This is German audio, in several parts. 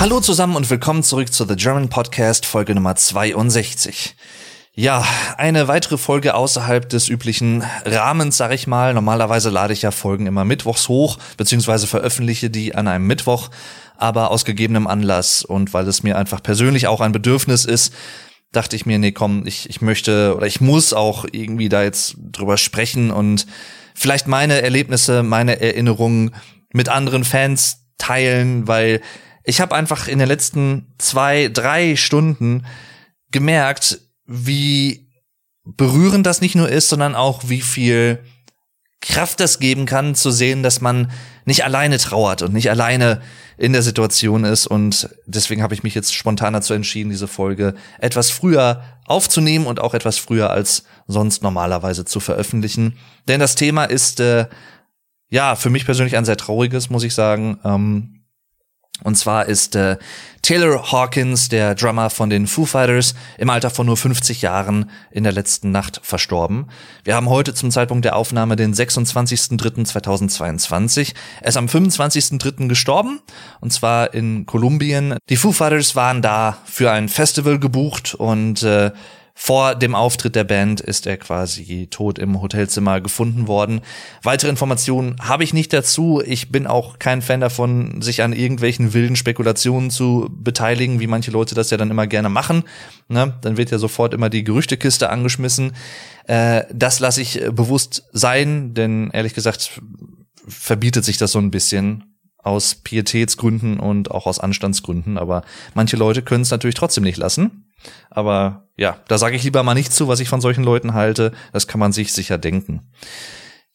Hallo zusammen und willkommen zurück zu The German Podcast, Folge Nummer 62. Ja, eine weitere Folge außerhalb des üblichen Rahmens, sag ich mal. Normalerweise lade ich ja Folgen immer mittwochs hoch, beziehungsweise veröffentliche die an einem Mittwoch, aber aus gegebenem Anlass und weil es mir einfach persönlich auch ein Bedürfnis ist, dachte ich mir, nee, komm, ich, ich möchte oder ich muss auch irgendwie da jetzt drüber sprechen und vielleicht meine Erlebnisse, meine Erinnerungen mit anderen Fans teilen, weil ich habe einfach in den letzten zwei, drei Stunden gemerkt, wie berührend das nicht nur ist, sondern auch wie viel Kraft das geben kann, zu sehen, dass man nicht alleine trauert und nicht alleine in der Situation ist. Und deswegen habe ich mich jetzt spontan dazu entschieden, diese Folge etwas früher aufzunehmen und auch etwas früher als sonst normalerweise zu veröffentlichen. Denn das Thema ist äh, ja für mich persönlich ein sehr trauriges, muss ich sagen. Ähm, und zwar ist äh, Taylor Hawkins, der Drummer von den Foo Fighters, im Alter von nur 50 Jahren in der letzten Nacht verstorben. Wir haben heute zum Zeitpunkt der Aufnahme den 26.03.2022. Er ist am 25.03. gestorben, und zwar in Kolumbien. Die Foo Fighters waren da für ein Festival gebucht und äh, vor dem Auftritt der Band ist er quasi tot im Hotelzimmer gefunden worden. Weitere Informationen habe ich nicht dazu. Ich bin auch kein Fan davon, sich an irgendwelchen wilden Spekulationen zu beteiligen, wie manche Leute das ja dann immer gerne machen. Ne? Dann wird ja sofort immer die Gerüchtekiste angeschmissen. Äh, das lasse ich bewusst sein, denn ehrlich gesagt verbietet sich das so ein bisschen aus Pietätsgründen und auch aus Anstandsgründen. Aber manche Leute können es natürlich trotzdem nicht lassen. Aber ja, da sage ich lieber mal nicht zu, was ich von solchen Leuten halte. Das kann man sich sicher denken.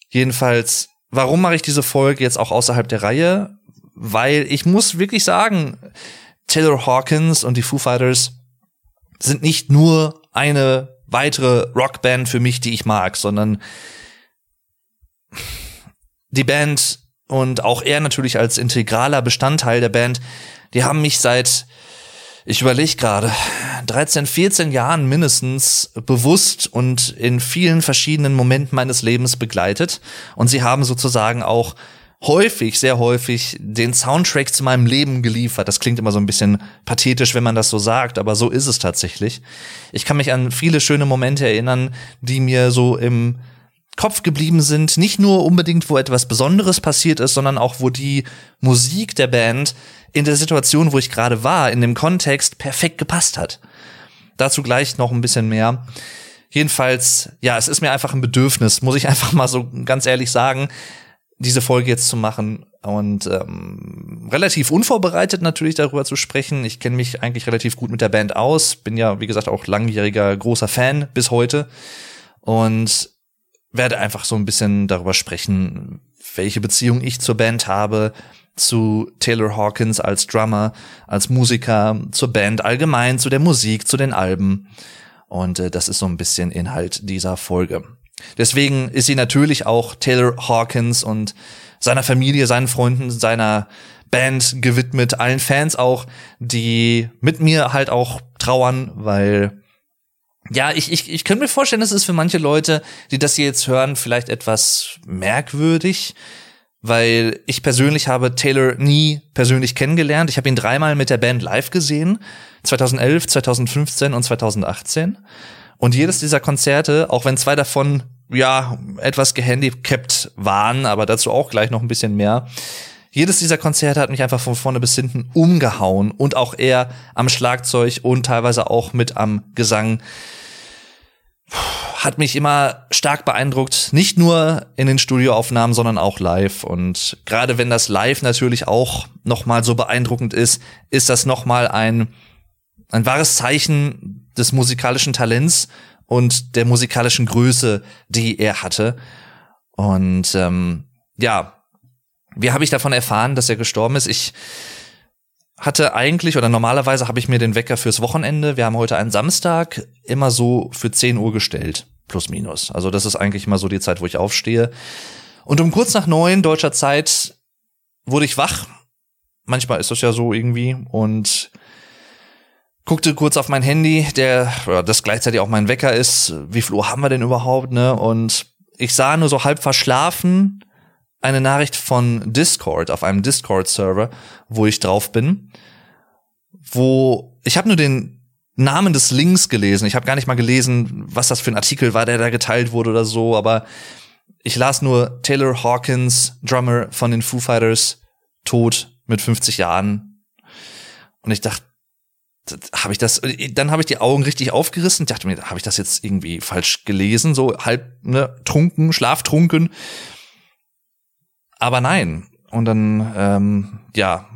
Jedenfalls, warum mache ich diese Folge jetzt auch außerhalb der Reihe? Weil ich muss wirklich sagen, Taylor Hawkins und die Foo Fighters sind nicht nur eine weitere Rockband für mich, die ich mag, sondern die Band und auch er natürlich als integraler Bestandteil der Band, die haben mich seit ich überlege gerade, 13, 14 Jahren mindestens bewusst und in vielen verschiedenen Momenten meines Lebens begleitet. Und sie haben sozusagen auch häufig, sehr häufig den Soundtrack zu meinem Leben geliefert. Das klingt immer so ein bisschen pathetisch, wenn man das so sagt, aber so ist es tatsächlich. Ich kann mich an viele schöne Momente erinnern, die mir so im Kopf geblieben sind. Nicht nur unbedingt, wo etwas Besonderes passiert ist, sondern auch, wo die Musik der Band in der Situation, wo ich gerade war, in dem Kontext perfekt gepasst hat. Dazu gleich noch ein bisschen mehr. Jedenfalls, ja, es ist mir einfach ein Bedürfnis, muss ich einfach mal so ganz ehrlich sagen, diese Folge jetzt zu machen und ähm, relativ unvorbereitet natürlich darüber zu sprechen. Ich kenne mich eigentlich relativ gut mit der Band aus, bin ja, wie gesagt, auch langjähriger großer Fan bis heute und werde einfach so ein bisschen darüber sprechen, welche Beziehung ich zur Band habe, zu Taylor Hawkins als Drummer, als Musiker, zur Band allgemein, zu der Musik, zu den Alben. Und äh, das ist so ein bisschen Inhalt dieser Folge. Deswegen ist sie natürlich auch Taylor Hawkins und seiner Familie, seinen Freunden, seiner Band gewidmet, allen Fans auch, die mit mir halt auch trauern, weil ja, ich, ich, ich könnte mir vorstellen, es ist für manche Leute, die das hier jetzt hören, vielleicht etwas merkwürdig weil ich persönlich habe Taylor nie persönlich kennengelernt. Ich habe ihn dreimal mit der Band live gesehen, 2011, 2015 und 2018. Und jedes dieser Konzerte, auch wenn zwei davon ja etwas gehandicapt waren, aber dazu auch gleich noch ein bisschen mehr. Jedes dieser Konzerte hat mich einfach von vorne bis hinten umgehauen und auch er am Schlagzeug und teilweise auch mit am Gesang hat mich immer stark beeindruckt, nicht nur in den Studioaufnahmen, sondern auch live. Und gerade wenn das live natürlich auch noch mal so beeindruckend ist, ist das noch mal ein ein wahres Zeichen des musikalischen Talents und der musikalischen Größe, die er hatte. Und ähm, ja, wie habe ich davon erfahren, dass er gestorben ist? Ich hatte eigentlich oder normalerweise habe ich mir den Wecker fürs Wochenende, wir haben heute einen Samstag, immer so für 10 Uhr gestellt, plus minus. Also das ist eigentlich immer so die Zeit, wo ich aufstehe. Und um kurz nach neun deutscher Zeit wurde ich wach. Manchmal ist das ja so irgendwie und guckte kurz auf mein Handy, der das gleichzeitig auch mein Wecker ist. Wie viel Uhr haben wir denn überhaupt, ne? Und ich sah nur so halb verschlafen eine Nachricht von Discord auf einem Discord-Server, wo ich drauf bin. wo ich habe nur den Namen des Links gelesen. Ich habe gar nicht mal gelesen, was das für ein Artikel war, der da geteilt wurde oder so, aber ich las nur Taylor Hawkins, Drummer von den Foo Fighters, tot mit 50 Jahren. Und ich dachte, habe ich das, dann habe ich die Augen richtig aufgerissen, dachte mir, habe ich das jetzt irgendwie falsch gelesen, so halb ne, trunken, schlaftrunken. Aber nein. Und dann, ähm, ja,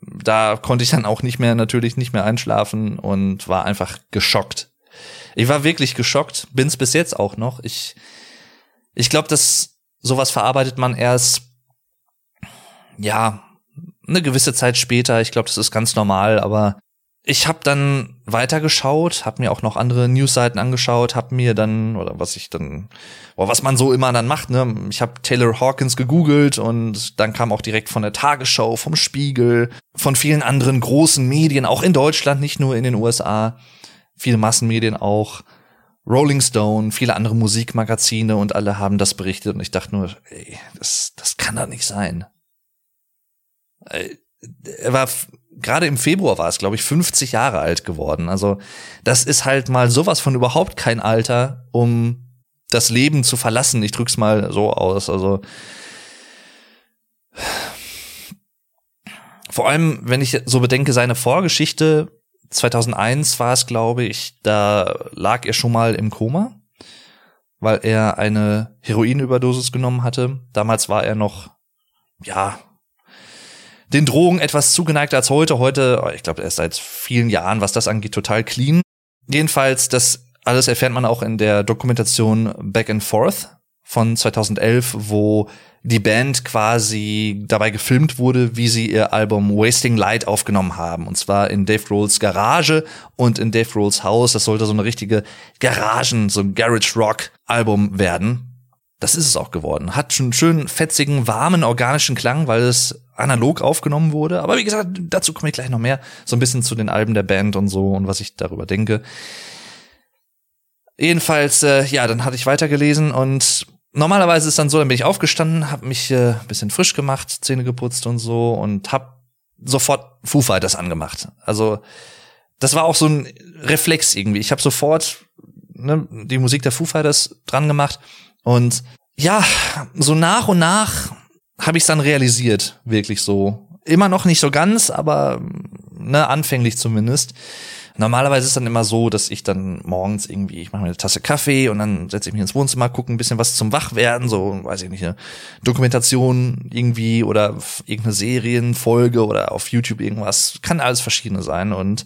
da konnte ich dann auch nicht mehr, natürlich nicht mehr einschlafen und war einfach geschockt. Ich war wirklich geschockt, bin's bis jetzt auch noch. Ich, ich glaube, dass sowas verarbeitet man erst, ja, eine gewisse Zeit später. Ich glaube, das ist ganz normal, aber ich habe dann weitergeschaut, habe mir auch noch andere Newsseiten angeschaut, habe mir dann oder was ich dann, oder was man so immer dann macht, ne? Ich habe Taylor Hawkins gegoogelt und dann kam auch direkt von der Tagesschau, vom Spiegel, von vielen anderen großen Medien, auch in Deutschland, nicht nur in den USA, viele Massenmedien auch, Rolling Stone, viele andere Musikmagazine und alle haben das berichtet und ich dachte nur, ey, das, das kann doch nicht sein. Er war gerade im Februar war es, glaube ich, 50 Jahre alt geworden. Also das ist halt mal sowas von überhaupt kein Alter, um das Leben zu verlassen. Ich drück's mal so aus. Also vor allem, wenn ich so bedenke, seine Vorgeschichte 2001 war es, glaube ich, da lag er schon mal im Koma, weil er eine Heroinüberdosis genommen hatte. Damals war er noch, ja, den Drogen etwas zugeneigt als heute. Heute, ich glaube, er ist seit vielen Jahren, was das angeht, total clean. Jedenfalls, das alles erfährt man auch in der Dokumentation Back and Forth von 2011, wo die Band quasi dabei gefilmt wurde, wie sie ihr Album Wasting Light aufgenommen haben. Und zwar in Dave Grohls Garage und in Dave Grohls Haus. Das sollte so eine richtige Garagen, so ein Garage Rock Album werden. Das ist es auch geworden. Hat schon einen schönen, fetzigen, warmen, organischen Klang, weil es analog aufgenommen wurde. Aber wie gesagt, dazu komme ich gleich noch mehr. So ein bisschen zu den Alben der Band und so und was ich darüber denke. Jedenfalls, äh, ja, dann hatte ich weitergelesen und normalerweise ist dann so, dann bin ich aufgestanden, habe mich äh, bisschen frisch gemacht, Zähne geputzt und so und hab sofort Foo Fighters angemacht. Also das war auch so ein Reflex irgendwie. Ich habe sofort ne, die Musik der Foo Fighters dran gemacht und ja, so nach und nach habe ich es dann realisiert, wirklich so. Immer noch nicht so ganz, aber ne, anfänglich zumindest. Normalerweise ist dann immer so, dass ich dann morgens irgendwie, ich mache mir eine Tasse Kaffee und dann setze ich mich ins Wohnzimmer, gucke ein bisschen was zum Wachwerden, so, weiß ich nicht, eine Dokumentation irgendwie oder irgendeine Serienfolge oder auf YouTube irgendwas. Kann alles verschiedene sein. Und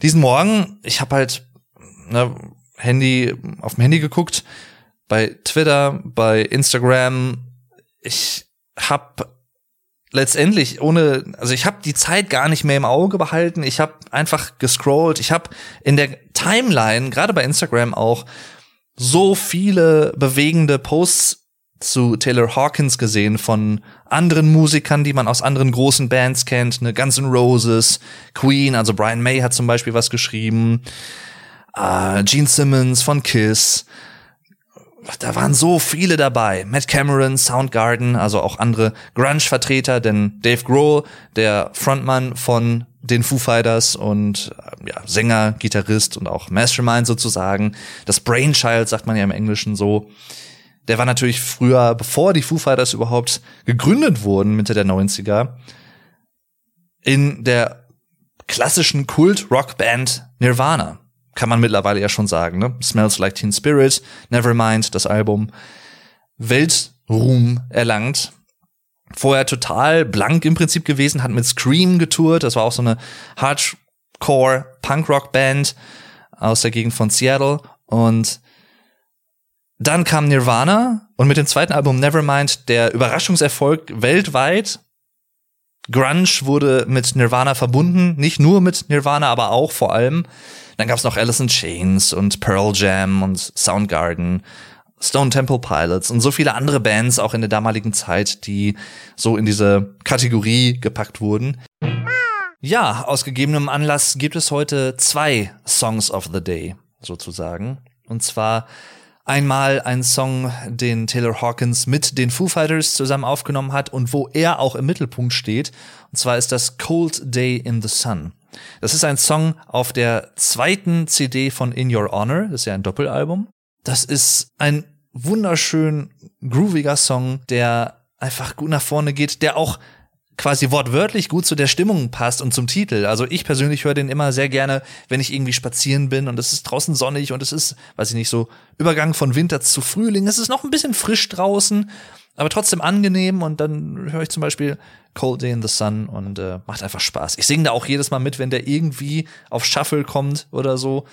diesen Morgen, ich habe halt ne, Handy auf dem Handy geguckt, bei Twitter, bei Instagram. Ich habe letztendlich ohne, also ich habe die Zeit gar nicht mehr im Auge behalten. Ich habe einfach gescrollt. Ich habe in der Timeline, gerade bei Instagram auch, so viele bewegende Posts zu Taylor Hawkins gesehen von anderen Musikern, die man aus anderen großen Bands kennt, ne Guns N' Roses, Queen, also Brian May hat zum Beispiel was geschrieben, äh, Gene Simmons von Kiss, da waren so viele dabei. Matt Cameron, Soundgarden, also auch andere Grunge-Vertreter, denn Dave Grohl, der Frontmann von den Foo Fighters und äh, ja, Sänger, Gitarrist und auch Mastermind sozusagen. Das Brainchild sagt man ja im Englischen so. Der war natürlich früher, bevor die Foo Fighters überhaupt gegründet wurden, Mitte der 90er, in der klassischen Kult-Rock-Band Nirvana kann man mittlerweile ja schon sagen, ne? Smells Like Teen Spirit, Nevermind, das Album, Weltruhm erlangt. Vorher total blank im Prinzip gewesen, hat mit Scream getourt, das war auch so eine Hardcore Punkrock Band aus der Gegend von Seattle und dann kam Nirvana und mit dem zweiten Album Nevermind der Überraschungserfolg weltweit. Grunge wurde mit Nirvana verbunden, nicht nur mit Nirvana, aber auch vor allem. Dann gab's noch Alice in Chains und Pearl Jam und Soundgarden, Stone Temple Pilots und so viele andere Bands auch in der damaligen Zeit, die so in diese Kategorie gepackt wurden. Ja, aus gegebenem Anlass gibt es heute zwei Songs of the Day sozusagen. Und zwar einmal ein Song, den Taylor Hawkins mit den Foo Fighters zusammen aufgenommen hat und wo er auch im Mittelpunkt steht. Und zwar ist das Cold Day in the Sun Das ist ein Song auf der zweiten CD von In Your Honor. Das ist ja ein Doppelalbum. Das ist ein wunderschön grooviger Song, der einfach gut nach vorne geht, der auch quasi wortwörtlich gut zu der Stimmung passt und zum Titel. Also ich persönlich höre den immer sehr gerne, wenn ich irgendwie spazieren bin und es ist draußen sonnig und es ist, weiß ich nicht, so Übergang von Winter zu Frühling. Es ist noch ein bisschen frisch draußen, aber trotzdem angenehm und dann höre ich zum Beispiel Cold Day in the Sun und äh, macht einfach Spaß. Ich singe da auch jedes Mal mit, wenn der irgendwie auf Shuffle kommt oder so.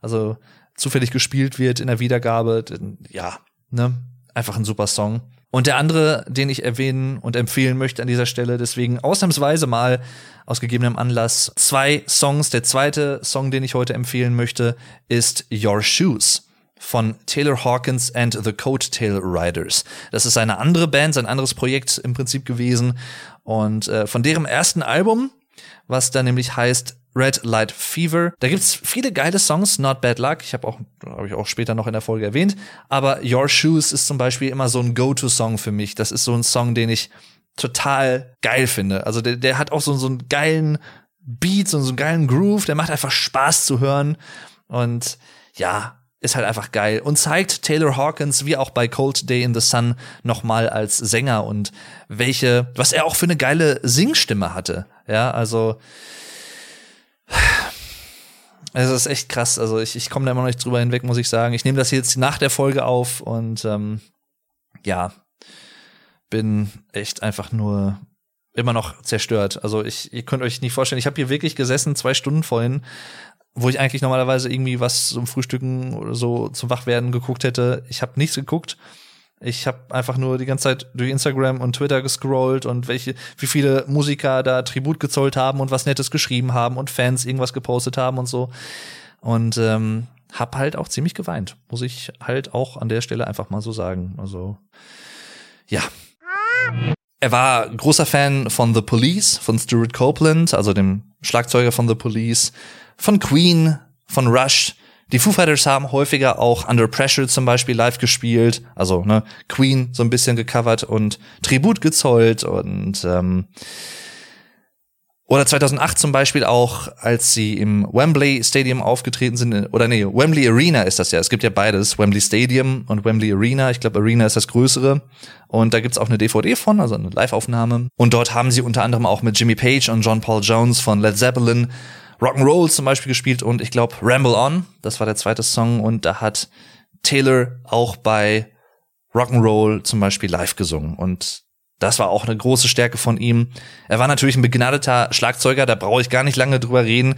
Also zufällig gespielt wird in der Wiedergabe. Ja, ne? Einfach ein super Song. Und der andere, den ich erwähnen und empfehlen möchte an dieser Stelle, deswegen ausnahmsweise mal aus gegebenem Anlass zwei Songs. Der zweite Song, den ich heute empfehlen möchte, ist Your Shoes von Taylor Hawkins and the Coattail Riders. Das ist eine andere Band, sein anderes Projekt im Prinzip gewesen. Und äh, von deren ersten Album, was da nämlich heißt Red Light Fever. Da gibt's viele geile Songs, Not Bad Luck. Ich habe auch, habe ich auch später noch in der Folge erwähnt. Aber Your Shoes ist zum Beispiel immer so ein Go-To-Song für mich. Das ist so ein Song, den ich total geil finde. Also der, der hat auch so, so einen geilen Beat, so, so einen geilen Groove. Der macht einfach Spaß zu hören. Und ja, ist halt einfach geil und zeigt Taylor Hawkins wie auch bei Cold Day in the Sun nochmal als Sänger und welche, was er auch für eine geile Singstimme hatte. Ja, also es ist echt krass. Also ich, ich komme da immer noch nicht drüber hinweg, muss ich sagen. Ich nehme das jetzt nach der Folge auf und ähm, ja, bin echt einfach nur immer noch zerstört. Also ich, ihr könnt euch nicht vorstellen, ich habe hier wirklich gesessen, zwei Stunden vorhin, wo ich eigentlich normalerweise irgendwie was zum Frühstücken oder so zum Wachwerden geguckt hätte. Ich habe nichts geguckt ich habe einfach nur die ganze Zeit durch Instagram und Twitter gescrollt und welche, wie viele Musiker da Tribut gezollt haben und was Nettes geschrieben haben und Fans irgendwas gepostet haben und so. Und ähm, hab halt auch ziemlich geweint, muss ich halt auch an der Stelle einfach mal so sagen. Also ja. Er war großer Fan von The Police, von Stuart Copeland, also dem Schlagzeuger von The Police, von Queen, von Rush die Foo Fighters haben häufiger auch Under Pressure zum Beispiel live gespielt, also ne, Queen so ein bisschen gecovert und Tribut gezollt und ähm, oder 2008 zum Beispiel auch, als sie im Wembley Stadium aufgetreten sind, oder nee, Wembley Arena ist das ja. Es gibt ja beides, Wembley Stadium und Wembley Arena. Ich glaube, Arena ist das größere. Und da gibt's auch eine DVD von, also eine Live-Aufnahme. Und dort haben sie unter anderem auch mit Jimmy Page und John Paul Jones von Led Zeppelin Rock'n'Roll zum Beispiel gespielt und ich glaube Ramble On, das war der zweite Song und da hat Taylor auch bei Rock'n'Roll zum Beispiel live gesungen und das war auch eine große Stärke von ihm. Er war natürlich ein begnadeter Schlagzeuger, da brauche ich gar nicht lange drüber reden.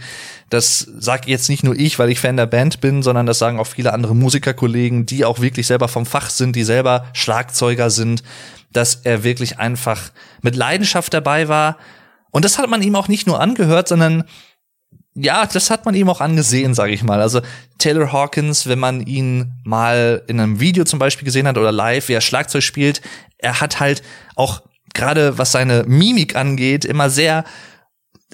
Das sage jetzt nicht nur ich, weil ich Fan der Band bin, sondern das sagen auch viele andere Musikerkollegen, die auch wirklich selber vom Fach sind, die selber Schlagzeuger sind, dass er wirklich einfach mit Leidenschaft dabei war. Und das hat man ihm auch nicht nur angehört, sondern ja, das hat man ihm auch angesehen, sage ich mal. Also Taylor Hawkins, wenn man ihn mal in einem Video zum Beispiel gesehen hat oder live, wie er Schlagzeug spielt, er hat halt auch gerade was seine Mimik angeht, immer sehr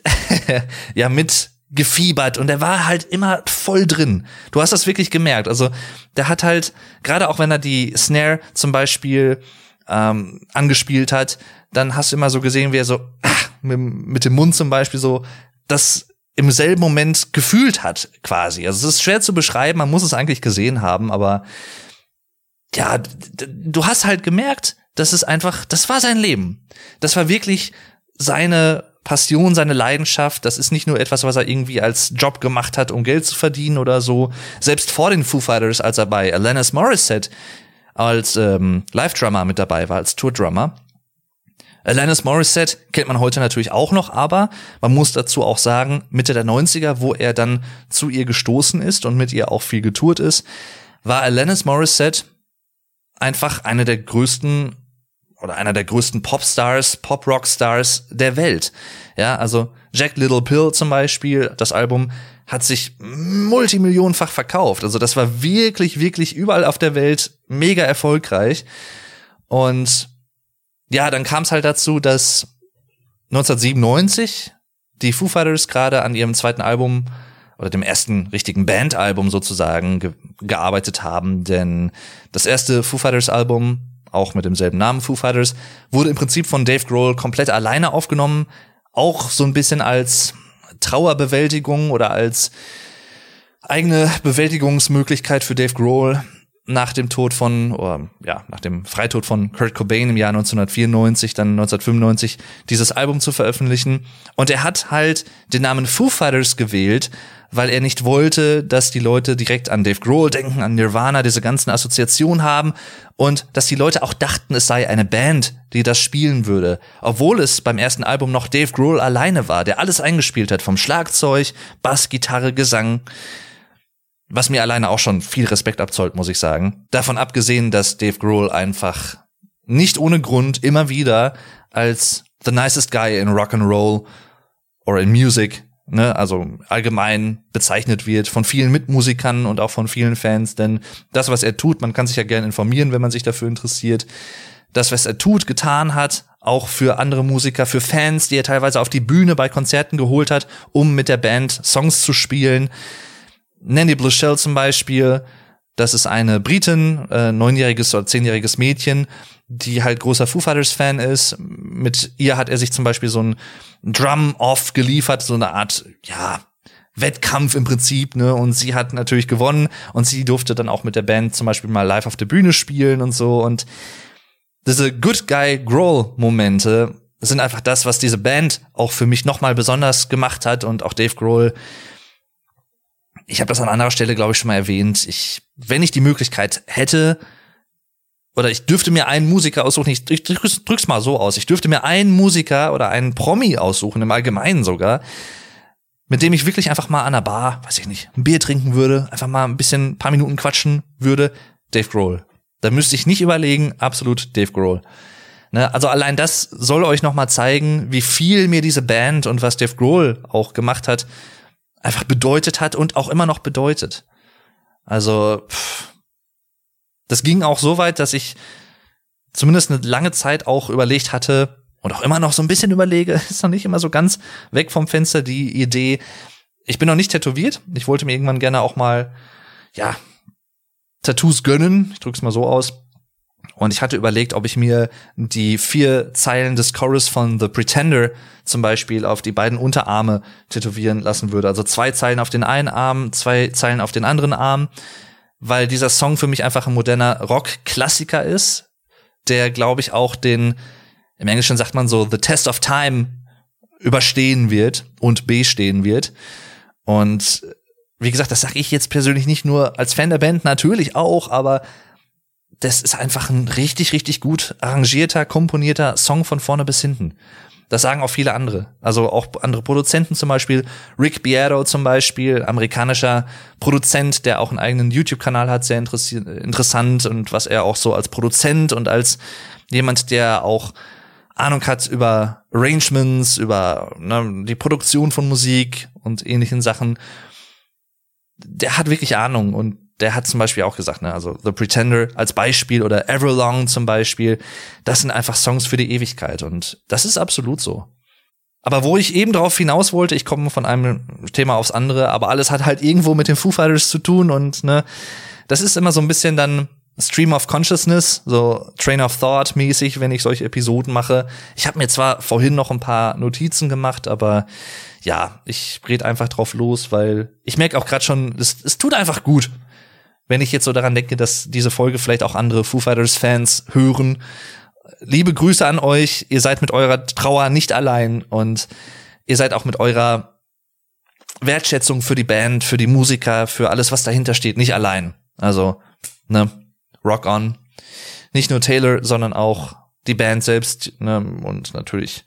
ja mit gefiebert und er war halt immer voll drin. Du hast das wirklich gemerkt. Also der hat halt gerade auch wenn er die Snare zum Beispiel ähm, angespielt hat, dann hast du immer so gesehen, wie er so ach, mit, mit dem Mund zum Beispiel so das im selben Moment gefühlt hat, quasi. Also es ist schwer zu beschreiben, man muss es eigentlich gesehen haben, aber ja, du hast halt gemerkt, das ist einfach, das war sein Leben. Das war wirklich seine Passion, seine Leidenschaft. Das ist nicht nur etwas, was er irgendwie als Job gemacht hat, um Geld zu verdienen oder so. Selbst vor den Foo Fighters, als er bei Alanis Morissette als ähm, Live-Drummer mit dabei war, als Tour-Drummer, Alanis Morissette kennt man heute natürlich auch noch, aber man muss dazu auch sagen, Mitte der 90er, wo er dann zu ihr gestoßen ist und mit ihr auch viel getourt ist, war Alanis Morissette einfach eine der größten oder einer der größten Popstars, Pop-Rock-Stars der Welt. Ja, also Jack Little Pill zum Beispiel, das Album hat sich multimillionenfach verkauft. Also das war wirklich, wirklich überall auf der Welt mega erfolgreich. Und ja, dann kam es halt dazu, dass 1997 die Foo Fighters gerade an ihrem zweiten Album oder dem ersten richtigen Bandalbum sozusagen ge gearbeitet haben, denn das erste Foo Fighters Album, auch mit demselben Namen Foo Fighters, wurde im Prinzip von Dave Grohl komplett alleine aufgenommen, auch so ein bisschen als Trauerbewältigung oder als eigene Bewältigungsmöglichkeit für Dave Grohl nach dem Tod von, oder, ja, nach dem Freitod von Kurt Cobain im Jahr 1994, dann 1995 dieses Album zu veröffentlichen. Und er hat halt den Namen Foo Fighters gewählt, weil er nicht wollte, dass die Leute direkt an Dave Grohl denken, an Nirvana, diese ganzen Assoziationen haben und dass die Leute auch dachten, es sei eine Band, die das spielen würde, obwohl es beim ersten Album noch Dave Grohl alleine war, der alles eingespielt hat, vom Schlagzeug, Bass, Gitarre, Gesang. Was mir alleine auch schon viel Respekt abzollt, muss ich sagen. Davon abgesehen, dass Dave Grohl einfach nicht ohne Grund immer wieder als the nicest guy in Rock and Roll or in Music, ne, also allgemein bezeichnet wird von vielen Mitmusikern und auch von vielen Fans, denn das, was er tut, man kann sich ja gerne informieren, wenn man sich dafür interessiert. Das, was er tut, getan hat, auch für andere Musiker, für Fans, die er teilweise auf die Bühne bei Konzerten geholt hat, um mit der Band Songs zu spielen Nanny Blushell zum Beispiel, das ist eine Britin, äh, neunjähriges oder zehnjähriges Mädchen, die halt großer Foo Fighters Fan ist. Mit ihr hat er sich zum Beispiel so ein Drum-Off geliefert, so eine Art, ja, Wettkampf im Prinzip, ne? Und sie hat natürlich gewonnen und sie durfte dann auch mit der Band zum Beispiel mal live auf der Bühne spielen und so. Und diese Good Guy Growl Momente sind einfach das, was diese Band auch für mich nochmal besonders gemacht hat und auch Dave Grohl ich habe das an anderer Stelle, glaube ich, schon mal erwähnt. Ich, wenn ich die Möglichkeit hätte, oder ich dürfte mir einen Musiker aussuchen, ich, drück's, drück's mal so aus, ich dürfte mir einen Musiker oder einen Promi aussuchen, im Allgemeinen sogar, mit dem ich wirklich einfach mal an der Bar, weiß ich nicht, ein Bier trinken würde, einfach mal ein bisschen, ein paar Minuten quatschen würde, Dave Grohl. Da müsste ich nicht überlegen, absolut Dave Grohl. Ne, also allein das soll euch noch mal zeigen, wie viel mir diese Band und was Dave Grohl auch gemacht hat, einfach bedeutet hat und auch immer noch bedeutet. Also, pff, das ging auch so weit, dass ich zumindest eine lange Zeit auch überlegt hatte und auch immer noch so ein bisschen überlege, ist noch nicht immer so ganz weg vom Fenster die Idee. Ich bin noch nicht tätowiert. Ich wollte mir irgendwann gerne auch mal, ja, Tattoos gönnen. Ich drück's mal so aus. Und ich hatte überlegt, ob ich mir die vier Zeilen des Chorus von The Pretender zum Beispiel auf die beiden Unterarme tätowieren lassen würde. Also zwei Zeilen auf den einen Arm, zwei Zeilen auf den anderen Arm, weil dieser Song für mich einfach ein moderner Rock-Klassiker ist, der, glaube ich, auch den, im Englischen sagt man so, The Test of Time überstehen wird und bestehen wird. Und wie gesagt, das sage ich jetzt persönlich nicht nur als Fan der Band, natürlich auch, aber das ist einfach ein richtig, richtig gut arrangierter, komponierter Song von vorne bis hinten. Das sagen auch viele andere. Also auch andere Produzenten zum Beispiel. Rick Biero zum Beispiel, amerikanischer Produzent, der auch einen eigenen YouTube-Kanal hat, sehr interessant und was er auch so als Produzent und als jemand, der auch Ahnung hat über Arrangements, über ne, die Produktion von Musik und ähnlichen Sachen. Der hat wirklich Ahnung und der hat zum Beispiel auch gesagt, ne, also The Pretender als Beispiel oder Everlong zum Beispiel, das sind einfach Songs für die Ewigkeit und das ist absolut so. Aber wo ich eben darauf hinaus wollte, ich komme von einem Thema aufs andere, aber alles hat halt irgendwo mit den Foo Fighters zu tun und ne, das ist immer so ein bisschen dann Stream of Consciousness, so Train of Thought mäßig, wenn ich solche Episoden mache. Ich habe mir zwar vorhin noch ein paar Notizen gemacht, aber ja, ich red einfach drauf los, weil ich merke auch gerade schon, es tut einfach gut wenn ich jetzt so daran denke, dass diese Folge vielleicht auch andere Foo Fighters Fans hören. Liebe Grüße an euch. Ihr seid mit eurer Trauer nicht allein und ihr seid auch mit eurer Wertschätzung für die Band, für die Musiker, für alles, was dahinter steht, nicht allein. Also, ne, rock on. Nicht nur Taylor, sondern auch die Band selbst, ne, und natürlich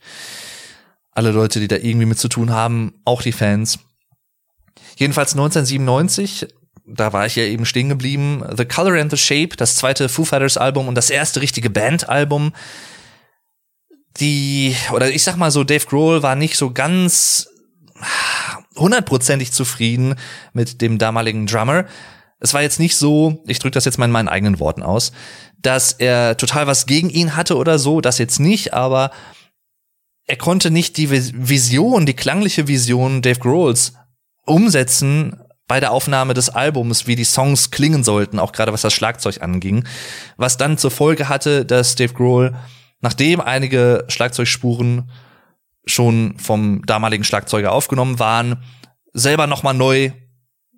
alle Leute, die da irgendwie mit zu tun haben, auch die Fans. Jedenfalls 1997 da war ich ja eben stehen geblieben. The Color and the Shape, das zweite Foo Fighters Album und das erste richtige Bandalbum. Die, oder ich sag mal so, Dave Grohl war nicht so ganz hundertprozentig zufrieden mit dem damaligen Drummer. Es war jetzt nicht so, ich drücke das jetzt mal in meinen eigenen Worten aus, dass er total was gegen ihn hatte oder so, das jetzt nicht, aber er konnte nicht die Vision, die klangliche Vision Dave Grohls umsetzen, bei der Aufnahme des Albums, wie die Songs klingen sollten, auch gerade was das Schlagzeug anging, was dann zur Folge hatte, dass Dave Grohl, nachdem einige Schlagzeugspuren schon vom damaligen Schlagzeuger aufgenommen waren, selber nochmal neu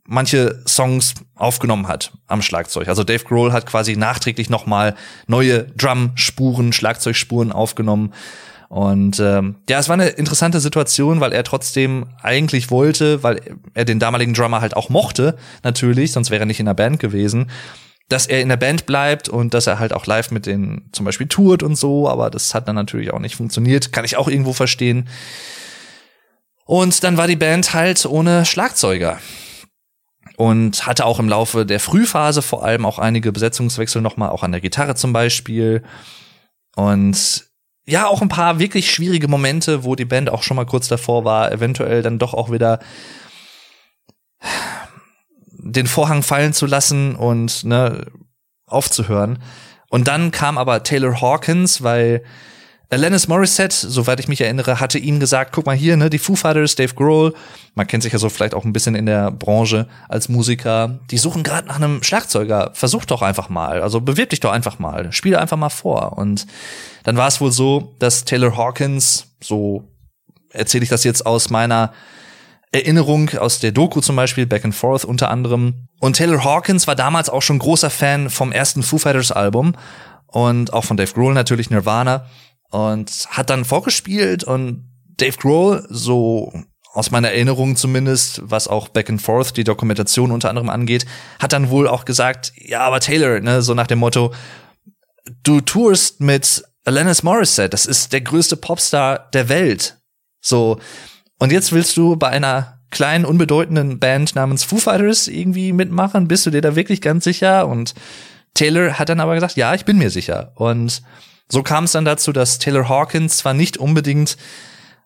manche Songs aufgenommen hat am Schlagzeug. Also Dave Grohl hat quasi nachträglich nochmal neue Drum-Spuren, Schlagzeugspuren aufgenommen. Und ähm, ja, es war eine interessante Situation, weil er trotzdem eigentlich wollte, weil er den damaligen Drummer halt auch mochte, natürlich, sonst wäre er nicht in der Band gewesen, dass er in der Band bleibt und dass er halt auch live mit denen zum Beispiel tourt und so, aber das hat dann natürlich auch nicht funktioniert, kann ich auch irgendwo verstehen. Und dann war die Band halt ohne Schlagzeuger und hatte auch im Laufe der Frühphase vor allem auch einige Besetzungswechsel nochmal, auch an der Gitarre zum Beispiel. Und ja, auch ein paar wirklich schwierige Momente, wo die Band auch schon mal kurz davor war, eventuell dann doch auch wieder den Vorhang fallen zu lassen und ne, aufzuhören. Und dann kam aber Taylor Hawkins, weil Alanis Morissette, soweit ich mich erinnere, hatte ihm gesagt, guck mal hier, ne, die Foo Fighters, Dave Grohl, man kennt sich ja so vielleicht auch ein bisschen in der Branche als Musiker, die suchen gerade nach einem Schlagzeuger. Versuch doch einfach mal, also bewirb dich doch einfach mal, spiele einfach mal vor. Und dann war es wohl so, dass Taylor Hawkins, so erzähle ich das jetzt aus meiner Erinnerung aus der Doku zum Beispiel, Back and Forth unter anderem. Und Taylor Hawkins war damals auch schon großer Fan vom ersten Foo Fighters Album und auch von Dave Grohl natürlich Nirvana und hat dann vorgespielt und Dave Grohl, so aus meiner Erinnerung zumindest, was auch Back and Forth, die Dokumentation unter anderem angeht, hat dann wohl auch gesagt, ja, aber Taylor, ne, so nach dem Motto, du tourst mit Alanis Morissette, das ist der größte Popstar der Welt. So. Und jetzt willst du bei einer kleinen, unbedeutenden Band namens Foo Fighters irgendwie mitmachen? Bist du dir da wirklich ganz sicher? Und Taylor hat dann aber gesagt, ja, ich bin mir sicher. Und so kam es dann dazu, dass Taylor Hawkins zwar nicht unbedingt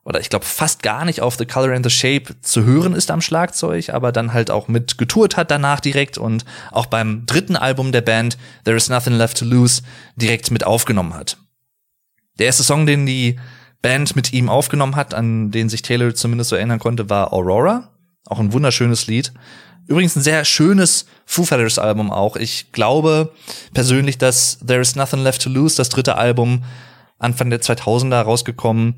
oder ich glaube fast gar nicht auf The Color and the Shape zu hören ist am Schlagzeug, aber dann halt auch mit getourt hat danach direkt und auch beim dritten Album der Band There is Nothing Left to Lose direkt mit aufgenommen hat. Der erste Song, den die Band mit ihm aufgenommen hat, an den sich Taylor zumindest so erinnern konnte, war Aurora. Auch ein wunderschönes Lied. Übrigens ein sehr schönes Foo Fighters Album auch. Ich glaube persönlich, dass There is Nothing Left to Lose, das dritte Album, Anfang der 2000er rausgekommen,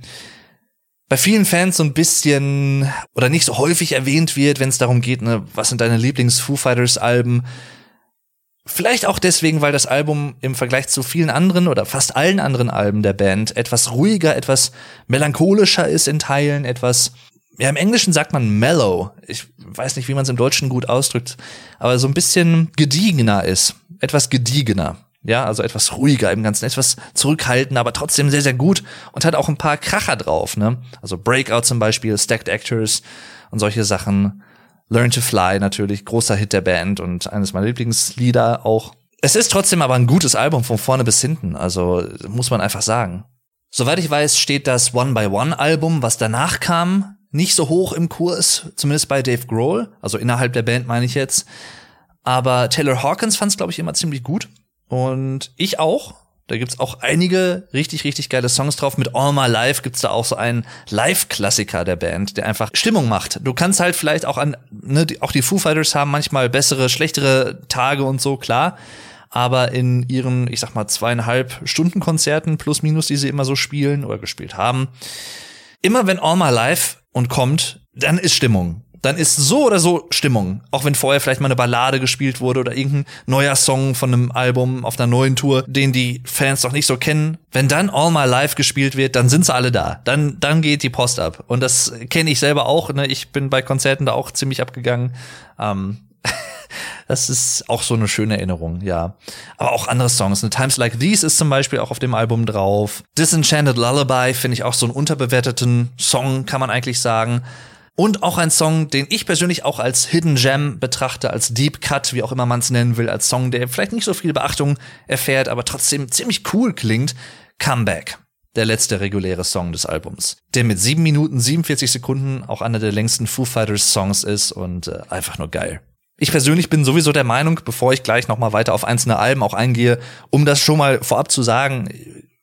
bei vielen Fans so ein bisschen oder nicht so häufig erwähnt wird, wenn es darum geht, ne, was sind deine Lieblings Foo Fighters Alben? Vielleicht auch deswegen, weil das Album im Vergleich zu vielen anderen oder fast allen anderen Alben der Band etwas ruhiger, etwas melancholischer ist in Teilen, etwas ja, im Englischen sagt man mellow. Ich weiß nicht, wie man es im Deutschen gut ausdrückt, aber so ein bisschen gediegener ist. Etwas gediegener. Ja, also etwas ruhiger im Ganzen, etwas zurückhaltender, aber trotzdem sehr, sehr gut und hat auch ein paar Kracher drauf, ne? Also Breakout zum Beispiel, Stacked Actors und solche Sachen. Learn to Fly natürlich, großer Hit der Band und eines meiner Lieblingslieder auch. Es ist trotzdem aber ein gutes Album von vorne bis hinten, also muss man einfach sagen. Soweit ich weiß, steht das One by One Album, was danach kam, nicht so hoch im Kurs, zumindest bei Dave Grohl, also innerhalb der Band meine ich jetzt. Aber Taylor Hawkins fand es, glaube ich, immer ziemlich gut. Und ich auch. Da gibt's auch einige richtig, richtig geile Songs drauf. Mit All My Life gibt's da auch so einen Live-Klassiker der Band, der einfach Stimmung macht. Du kannst halt vielleicht auch an, ne, auch die Foo Fighters haben manchmal bessere, schlechtere Tage und so, klar. Aber in ihren, ich sag mal, zweieinhalb Stunden Konzerten plus minus, die sie immer so spielen oder gespielt haben, immer wenn All My Life und kommt, dann ist Stimmung. Dann ist so oder so Stimmung. Auch wenn vorher vielleicht mal eine Ballade gespielt wurde oder irgendein neuer Song von einem Album auf einer neuen Tour, den die Fans noch nicht so kennen. Wenn dann All My Life gespielt wird, dann sind sie alle da. Dann, dann geht die Post ab. Und das kenne ich selber auch. Ne? Ich bin bei Konzerten da auch ziemlich abgegangen. Ähm, das ist auch so eine schöne Erinnerung, ja. Aber auch andere Songs. Ne? Times Like These ist zum Beispiel auch auf dem Album drauf. Disenchanted Lullaby finde ich auch so einen unterbewerteten Song, kann man eigentlich sagen. Und auch ein Song, den ich persönlich auch als Hidden Gem betrachte, als Deep Cut, wie auch immer man es nennen will, als Song, der vielleicht nicht so viel Beachtung erfährt, aber trotzdem ziemlich cool klingt. Comeback der letzte reguläre Song des Albums, der mit 7 Minuten 47 Sekunden auch einer der längsten Foo Fighters Songs ist und äh, einfach nur geil. Ich persönlich bin sowieso der Meinung, bevor ich gleich noch mal weiter auf einzelne Alben auch eingehe, um das schon mal vorab zu sagen,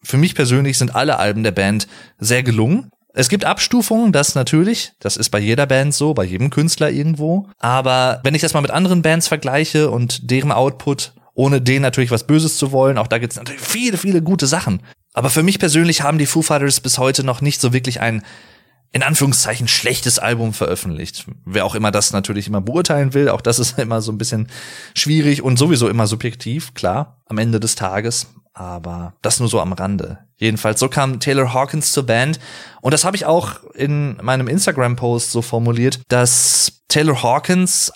für mich persönlich sind alle Alben der Band sehr gelungen. Es gibt Abstufungen, das natürlich. Das ist bei jeder Band so, bei jedem Künstler irgendwo. Aber wenn ich das mal mit anderen Bands vergleiche und deren Output, ohne denen natürlich was Böses zu wollen, auch da gibt es natürlich viele, viele gute Sachen. Aber für mich persönlich haben die Foo Fighters bis heute noch nicht so wirklich ein in Anführungszeichen schlechtes Album veröffentlicht. Wer auch immer das natürlich immer beurteilen will, auch das ist immer so ein bisschen schwierig und sowieso immer subjektiv, klar, am Ende des Tages. Aber das nur so am Rande. Jedenfalls, so kam Taylor Hawkins zur Band. Und das habe ich auch in meinem Instagram-Post so formuliert, dass Taylor Hawkins,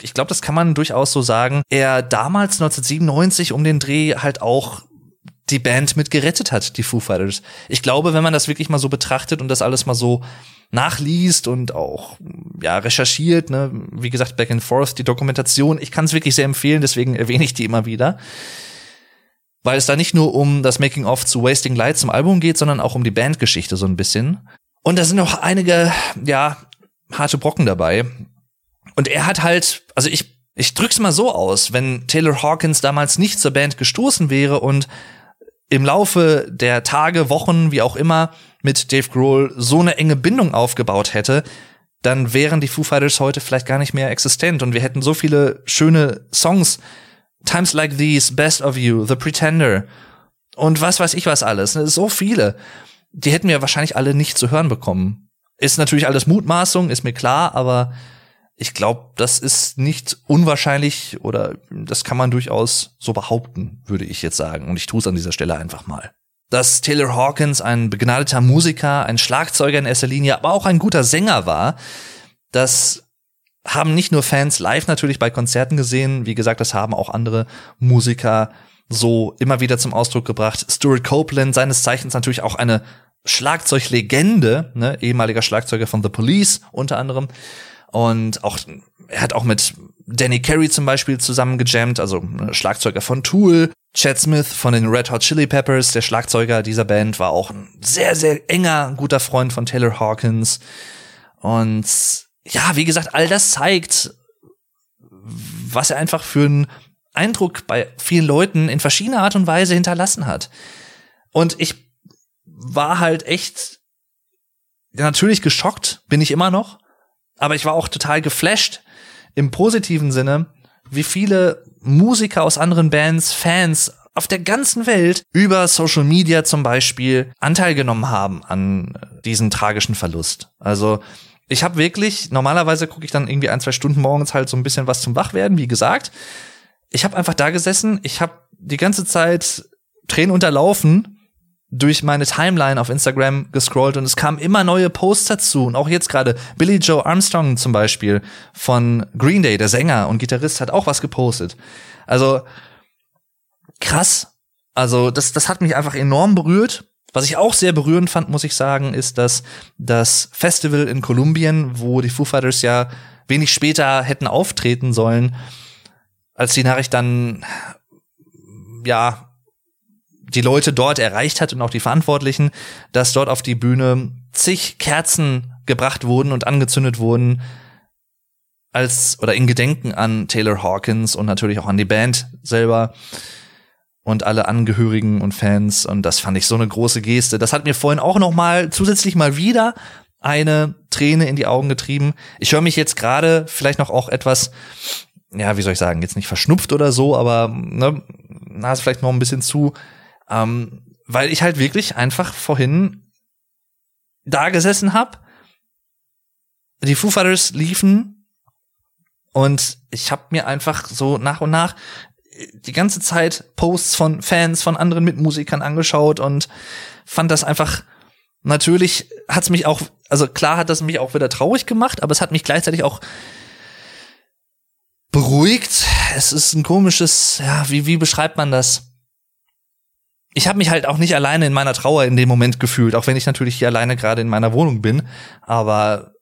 ich glaube, das kann man durchaus so sagen, er damals 1997 um den Dreh halt auch die Band mit gerettet hat, die Foo Fighters. Ich glaube, wenn man das wirklich mal so betrachtet und das alles mal so nachliest und auch ja recherchiert, ne, wie gesagt, Back and Forth, die Dokumentation, ich kann es wirklich sehr empfehlen, deswegen erwähne ich die immer wieder. Weil es da nicht nur um das Making of zu Wasting Light zum Album geht, sondern auch um die Bandgeschichte so ein bisschen. Und da sind noch einige, ja, harte Brocken dabei. Und er hat halt, also ich, ich drück's mal so aus, wenn Taylor Hawkins damals nicht zur Band gestoßen wäre und im Laufe der Tage, Wochen, wie auch immer, mit Dave Grohl so eine enge Bindung aufgebaut hätte, dann wären die Foo Fighters heute vielleicht gar nicht mehr existent und wir hätten so viele schöne Songs. Times Like These, Best of You, The Pretender und was weiß ich was alles. So viele. Die hätten wir wahrscheinlich alle nicht zu hören bekommen. Ist natürlich alles Mutmaßung, ist mir klar, aber ich glaube, das ist nicht unwahrscheinlich oder das kann man durchaus so behaupten, würde ich jetzt sagen. Und ich tue es an dieser Stelle einfach mal. Dass Taylor Hawkins ein begnadeter Musiker, ein Schlagzeuger in erster Linie, aber auch ein guter Sänger war, das haben nicht nur Fans live natürlich bei Konzerten gesehen, wie gesagt, das haben auch andere Musiker so immer wieder zum Ausdruck gebracht. Stuart Copeland, seines Zeichens natürlich auch eine Schlagzeuglegende, ne, ehemaliger Schlagzeuger von The Police unter anderem. Und auch, er hat auch mit Danny Carey zum Beispiel zusammen gejammt, also ne, Schlagzeuger von Tool. Chad Smith von den Red Hot Chili Peppers, der Schlagzeuger dieser Band, war auch ein sehr, sehr enger, guter Freund von Taylor Hawkins. Und ja, wie gesagt, all das zeigt, was er einfach für einen Eindruck bei vielen Leuten in verschiedener Art und Weise hinterlassen hat. Und ich war halt echt natürlich geschockt, bin ich immer noch, aber ich war auch total geflasht im positiven Sinne, wie viele Musiker aus anderen Bands, Fans auf der ganzen Welt über Social Media zum Beispiel Anteil genommen haben an diesen tragischen Verlust. Also ich habe wirklich, normalerweise gucke ich dann irgendwie ein, zwei Stunden morgens halt so ein bisschen was zum Wachwerden, wie gesagt. Ich habe einfach da gesessen, ich habe die ganze Zeit Tränen unterlaufen durch meine Timeline auf Instagram gescrollt und es kamen immer neue Posts dazu. Und auch jetzt gerade Billy Joe Armstrong zum Beispiel von Green Day, der Sänger und Gitarrist, hat auch was gepostet. Also krass. Also das, das hat mich einfach enorm berührt. Was ich auch sehr berührend fand, muss ich sagen, ist, dass das Festival in Kolumbien, wo die Foo Fighters ja wenig später hätten auftreten sollen, als die Nachricht dann ja die Leute dort erreicht hat und auch die Verantwortlichen, dass dort auf die Bühne zig Kerzen gebracht wurden und angezündet wurden als oder in Gedenken an Taylor Hawkins und natürlich auch an die Band selber und alle Angehörigen und Fans und das fand ich so eine große Geste. Das hat mir vorhin auch noch mal zusätzlich mal wieder eine Träne in die Augen getrieben. Ich höre mich jetzt gerade vielleicht noch auch etwas ja, wie soll ich sagen, jetzt nicht verschnupft oder so, aber ne, Nase vielleicht noch ein bisschen zu. Ähm, weil ich halt wirklich einfach vorhin da gesessen hab. Die Foo Fighters liefen und ich habe mir einfach so nach und nach die ganze Zeit Posts von Fans, von anderen Mitmusikern angeschaut und fand das einfach natürlich hat's mich auch, also klar hat das mich auch wieder traurig gemacht, aber es hat mich gleichzeitig auch beruhigt. Es ist ein komisches, ja, wie, wie beschreibt man das? Ich habe mich halt auch nicht alleine in meiner Trauer in dem Moment gefühlt, auch wenn ich natürlich hier alleine gerade in meiner Wohnung bin. Aber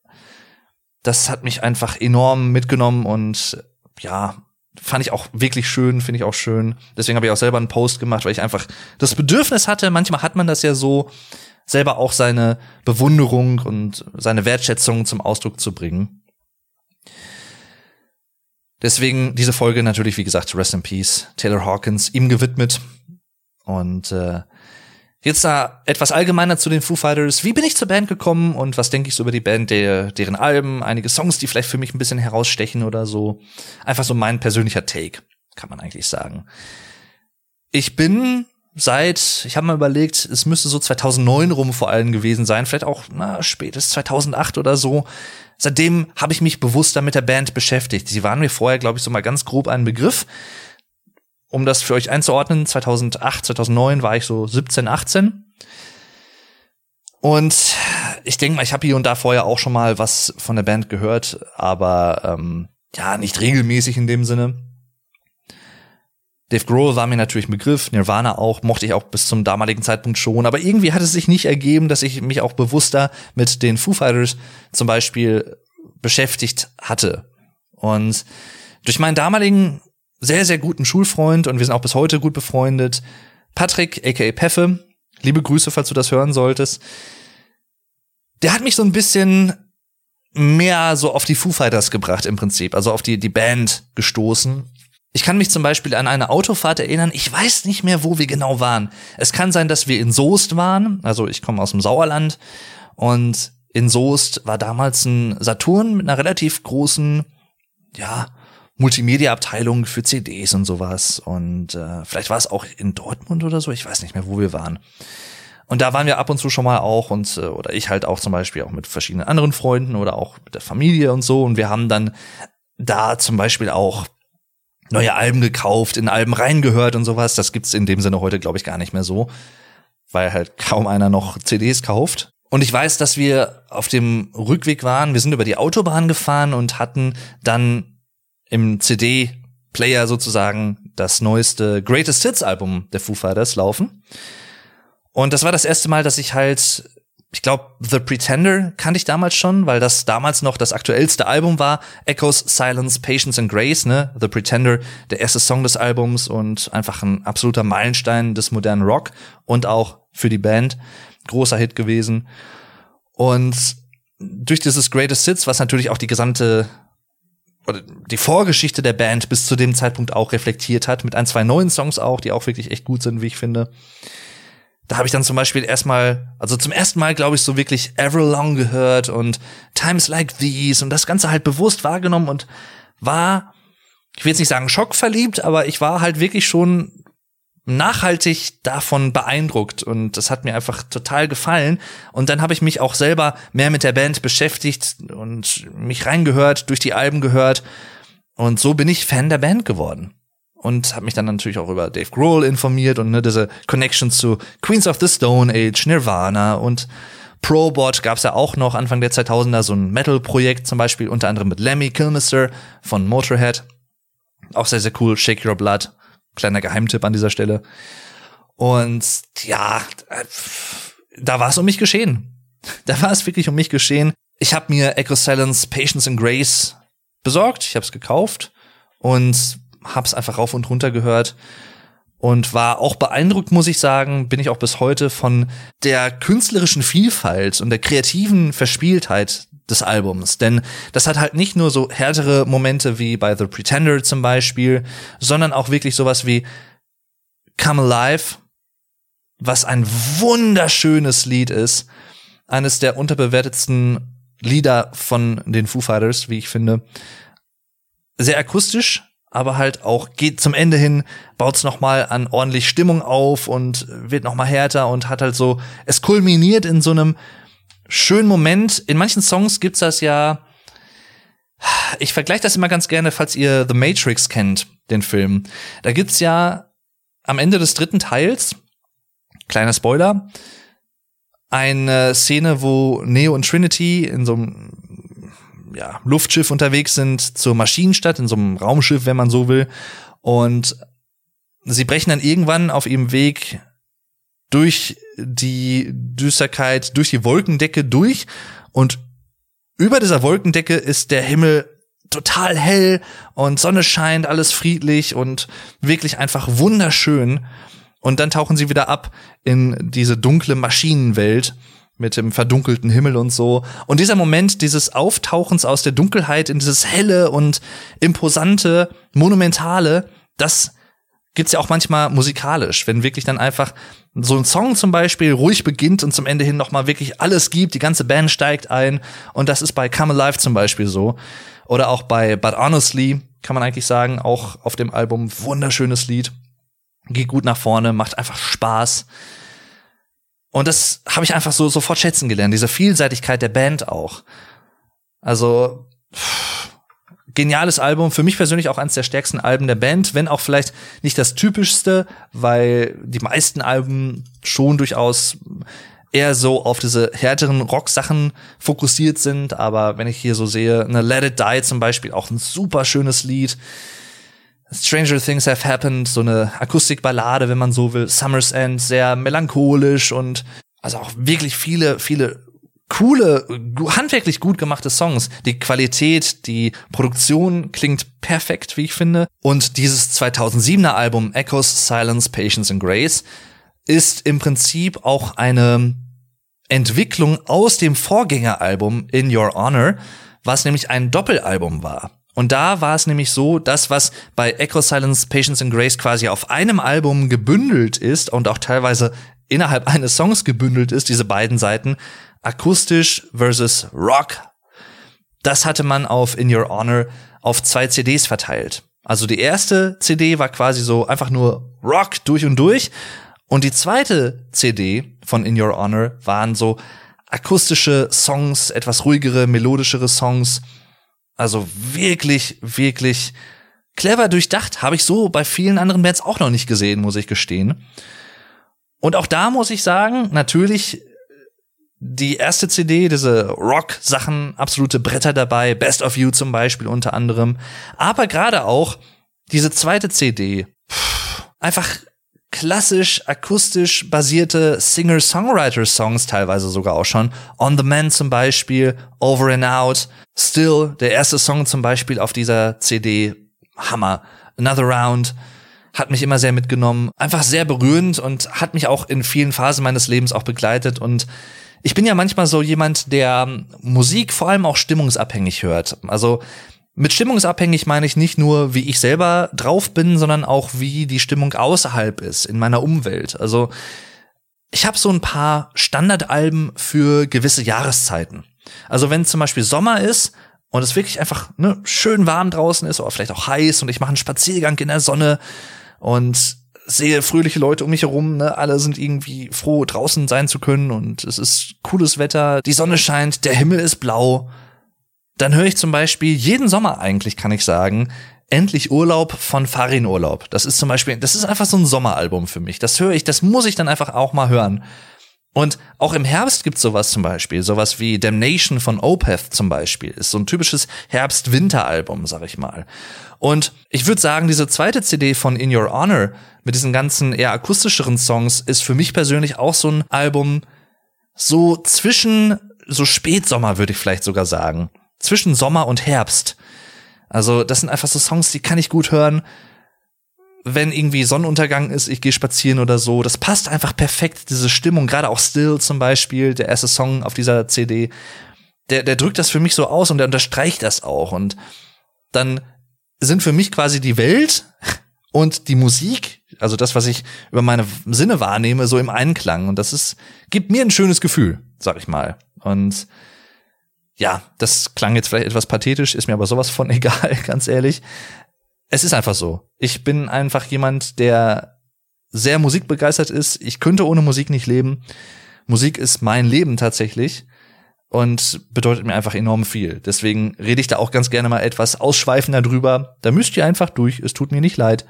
das hat mich einfach enorm mitgenommen und ja, fand ich auch wirklich schön, finde ich auch schön. Deswegen habe ich auch selber einen Post gemacht, weil ich einfach das Bedürfnis hatte, manchmal hat man das ja so, selber auch seine Bewunderung und seine Wertschätzung zum Ausdruck zu bringen. Deswegen diese Folge natürlich, wie gesagt, Rest in Peace, Taylor Hawkins, ihm gewidmet. Und äh, jetzt da etwas allgemeiner zu den Foo Fighters. Wie bin ich zur Band gekommen und was denke ich so über die Band, der, deren Alben, einige Songs, die vielleicht für mich ein bisschen herausstechen oder so. Einfach so mein persönlicher Take, kann man eigentlich sagen. Ich bin seit, ich habe mal überlegt, es müsste so 2009 rum vor allem gewesen sein, vielleicht auch na, spätestens 2008 oder so. Seitdem habe ich mich bewusster mit der Band beschäftigt. Sie waren mir vorher, glaube ich, so mal ganz grob ein Begriff. Um das für euch einzuordnen, 2008, 2009 war ich so 17, 18. Und ich denke mal, ich habe hier und da vorher auch schon mal was von der Band gehört, aber ähm, ja, nicht regelmäßig in dem Sinne. Dave Grohl war mir natürlich ein Begriff, Nirvana auch, mochte ich auch bis zum damaligen Zeitpunkt schon, aber irgendwie hat es sich nicht ergeben, dass ich mich auch bewusster mit den Foo Fighters zum Beispiel beschäftigt hatte. Und durch meinen damaligen sehr, sehr guten Schulfreund, und wir sind auch bis heute gut befreundet, Patrick, aka Peffe, liebe Grüße, falls du das hören solltest, der hat mich so ein bisschen mehr so auf die Foo Fighters gebracht im Prinzip, also auf die, die Band gestoßen ich kann mich zum Beispiel an eine Autofahrt erinnern. Ich weiß nicht mehr, wo wir genau waren. Es kann sein, dass wir in Soest waren. Also ich komme aus dem Sauerland. Und in Soest war damals ein Saturn mit einer relativ großen, ja, Multimedia-Abteilung für CDs und sowas. Und äh, vielleicht war es auch in Dortmund oder so. Ich weiß nicht mehr, wo wir waren. Und da waren wir ab und zu schon mal auch und äh, oder ich halt auch zum Beispiel auch mit verschiedenen anderen Freunden oder auch mit der Familie und so. Und wir haben dann da zum Beispiel auch neue Alben gekauft, in Alben reingehört und sowas. Das gibt's in dem Sinne heute, glaube ich, gar nicht mehr so, weil halt kaum einer noch CDs kauft. Und ich weiß, dass wir auf dem Rückweg waren. Wir sind über die Autobahn gefahren und hatten dann im CD-Player sozusagen das neueste Greatest Hits Album der Foo Fighters laufen. Und das war das erste Mal, dass ich halt ich glaube, The Pretender kannte ich damals schon, weil das damals noch das aktuellste Album war. Echoes, Silence, Patience and Grace, ne? The Pretender, der erste Song des Albums und einfach ein absoluter Meilenstein des modernen Rock und auch für die Band. Großer Hit gewesen. Und durch dieses Greatest Hits, was natürlich auch die gesamte oder die Vorgeschichte der Band bis zu dem Zeitpunkt auch reflektiert hat, mit ein, zwei neuen Songs auch, die auch wirklich echt gut sind, wie ich finde. Da habe ich dann zum Beispiel erstmal, also zum ersten Mal, glaube ich, so wirklich Everlong gehört und Times Like These und das Ganze halt bewusst wahrgenommen und war, ich will jetzt nicht sagen schockverliebt, aber ich war halt wirklich schon nachhaltig davon beeindruckt und das hat mir einfach total gefallen und dann habe ich mich auch selber mehr mit der Band beschäftigt und mich reingehört, durch die Alben gehört und so bin ich Fan der Band geworden und habe mich dann natürlich auch über Dave Grohl informiert und ne, diese Connection zu Queens of the Stone Age, Nirvana und Probot gab es ja auch noch Anfang der 2000er so ein Metal-Projekt zum Beispiel unter anderem mit Lemmy Kilmister von Motorhead. Auch sehr, sehr cool. Shake Your Blood. Kleiner Geheimtipp an dieser Stelle. Und ja, da war es um mich geschehen. Da war es wirklich um mich geschehen. Ich habe mir Echo Silence, Patience and Grace besorgt. Ich habe es gekauft und hab's einfach rauf und runter gehört und war auch beeindruckt, muss ich sagen, bin ich auch bis heute von der künstlerischen Vielfalt und der kreativen Verspieltheit des Albums. Denn das hat halt nicht nur so härtere Momente wie bei The Pretender zum Beispiel, sondern auch wirklich sowas wie Come Alive, was ein wunderschönes Lied ist. Eines der unterbewertetsten Lieder von den Foo Fighters, wie ich finde. Sehr akustisch, aber halt auch geht zum Ende hin, baut's noch mal an ordentlich Stimmung auf und wird noch mal härter und hat halt so, es kulminiert in so einem schönen Moment. In manchen Songs gibt's das ja, ich vergleiche das immer ganz gerne, falls ihr The Matrix kennt, den Film. Da gibt's ja am Ende des dritten Teils, kleiner Spoiler, eine Szene, wo Neo und Trinity in so einem ja, Luftschiff unterwegs sind zur Maschinenstadt, in so einem Raumschiff, wenn man so will. Und sie brechen dann irgendwann auf ihrem Weg durch die Düsterkeit, durch die Wolkendecke durch und über dieser Wolkendecke ist der Himmel total hell und Sonne scheint, alles friedlich und wirklich einfach wunderschön. Und dann tauchen sie wieder ab in diese dunkle Maschinenwelt mit dem verdunkelten Himmel und so. Und dieser Moment dieses Auftauchens aus der Dunkelheit in dieses helle und imposante, monumentale, das gibt's ja auch manchmal musikalisch, wenn wirklich dann einfach so ein Song zum Beispiel ruhig beginnt und zum Ende hin nochmal wirklich alles gibt, die ganze Band steigt ein und das ist bei Come Alive zum Beispiel so. Oder auch bei But Honestly kann man eigentlich sagen, auch auf dem Album wunderschönes Lied. geht gut nach vorne, macht einfach Spaß. Und das habe ich einfach so sofort schätzen gelernt, diese Vielseitigkeit der Band auch. Also pff, geniales Album, für mich persönlich auch eines der stärksten Alben der Band, wenn auch vielleicht nicht das typischste, weil die meisten Alben schon durchaus eher so auf diese härteren Rock-Sachen fokussiert sind. Aber wenn ich hier so sehe, eine Let It Die zum Beispiel, auch ein super schönes Lied. Stranger Things Have Happened, so eine Akustikballade, wenn man so will. Summer's End, sehr melancholisch und also auch wirklich viele, viele coole, handwerklich gut gemachte Songs. Die Qualität, die Produktion klingt perfekt, wie ich finde. Und dieses 2007er Album Echoes, Silence, Patience and Grace ist im Prinzip auch eine Entwicklung aus dem Vorgängeralbum In Your Honor, was nämlich ein Doppelalbum war. Und da war es nämlich so, das, was bei Echo Silence, Patience and Grace quasi auf einem Album gebündelt ist und auch teilweise innerhalb eines Songs gebündelt ist, diese beiden Seiten, akustisch versus Rock, das hatte man auf In Your Honor auf zwei CDs verteilt. Also die erste CD war quasi so einfach nur Rock durch und durch und die zweite CD von In Your Honor waren so akustische Songs, etwas ruhigere, melodischere Songs. Also wirklich, wirklich clever durchdacht. Habe ich so bei vielen anderen Bands auch noch nicht gesehen, muss ich gestehen. Und auch da muss ich sagen, natürlich die erste CD, diese Rock-Sachen, absolute Bretter dabei, Best of You zum Beispiel unter anderem. Aber gerade auch diese zweite CD, einfach klassisch akustisch basierte Singer-Songwriter-Songs teilweise sogar auch schon. On the Man zum Beispiel, Over and Out, Still, der erste Song zum Beispiel auf dieser CD, Hammer. Another Round hat mich immer sehr mitgenommen. Einfach sehr berührend und hat mich auch in vielen Phasen meines Lebens auch begleitet und ich bin ja manchmal so jemand, der Musik vor allem auch stimmungsabhängig hört. Also mit stimmungsabhängig meine ich nicht nur, wie ich selber drauf bin, sondern auch, wie die Stimmung außerhalb ist, in meiner Umwelt. Also ich habe so ein paar Standardalben für gewisse Jahreszeiten. Also wenn zum Beispiel Sommer ist und es wirklich einfach ne, schön warm draußen ist oder vielleicht auch heiß und ich mache einen Spaziergang in der Sonne und sehe fröhliche Leute um mich herum, ne? alle sind irgendwie froh, draußen sein zu können und es ist cooles Wetter, die Sonne scheint, der Himmel ist blau dann höre ich zum Beispiel jeden Sommer eigentlich, kann ich sagen, Endlich Urlaub von Farin Urlaub. Das ist zum Beispiel, das ist einfach so ein Sommeralbum für mich. Das höre ich, das muss ich dann einfach auch mal hören. Und auch im Herbst gibt's sowas zum Beispiel, sowas wie Damnation von Opeth zum Beispiel, ist so ein typisches Herbst-Winter-Album, sag ich mal. Und ich würde sagen, diese zweite CD von In Your Honor mit diesen ganzen eher akustischeren Songs ist für mich persönlich auch so ein Album so zwischen so Spätsommer, würde ich vielleicht sogar sagen zwischen Sommer und Herbst. Also das sind einfach so Songs, die kann ich gut hören, wenn irgendwie Sonnenuntergang ist, ich gehe spazieren oder so. Das passt einfach perfekt, diese Stimmung. Gerade auch Still zum Beispiel, der erste Song auf dieser CD, der, der drückt das für mich so aus und der unterstreicht das auch. Und dann sind für mich quasi die Welt und die Musik, also das, was ich über meine Sinne wahrnehme, so im Einklang. Und das ist, gibt mir ein schönes Gefühl, sag ich mal. Und ja, das klang jetzt vielleicht etwas pathetisch, ist mir aber sowas von egal, ganz ehrlich. Es ist einfach so. Ich bin einfach jemand, der sehr musikbegeistert ist. Ich könnte ohne Musik nicht leben. Musik ist mein Leben tatsächlich und bedeutet mir einfach enorm viel. Deswegen rede ich da auch ganz gerne mal etwas ausschweifender drüber. Da müsst ihr einfach durch. Es tut mir nicht leid.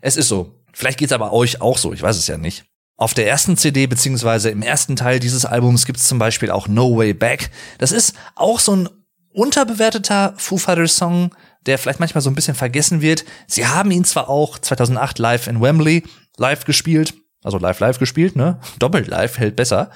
Es ist so. Vielleicht geht's aber euch auch so. Ich weiß es ja nicht. Auf der ersten CD beziehungsweise im ersten Teil dieses Albums gibt es zum Beispiel auch No Way Back. Das ist auch so ein unterbewerteter Foo Fighters Song, der vielleicht manchmal so ein bisschen vergessen wird. Sie haben ihn zwar auch 2008 live in Wembley live gespielt, also live live gespielt, ne? Doppelt live hält besser.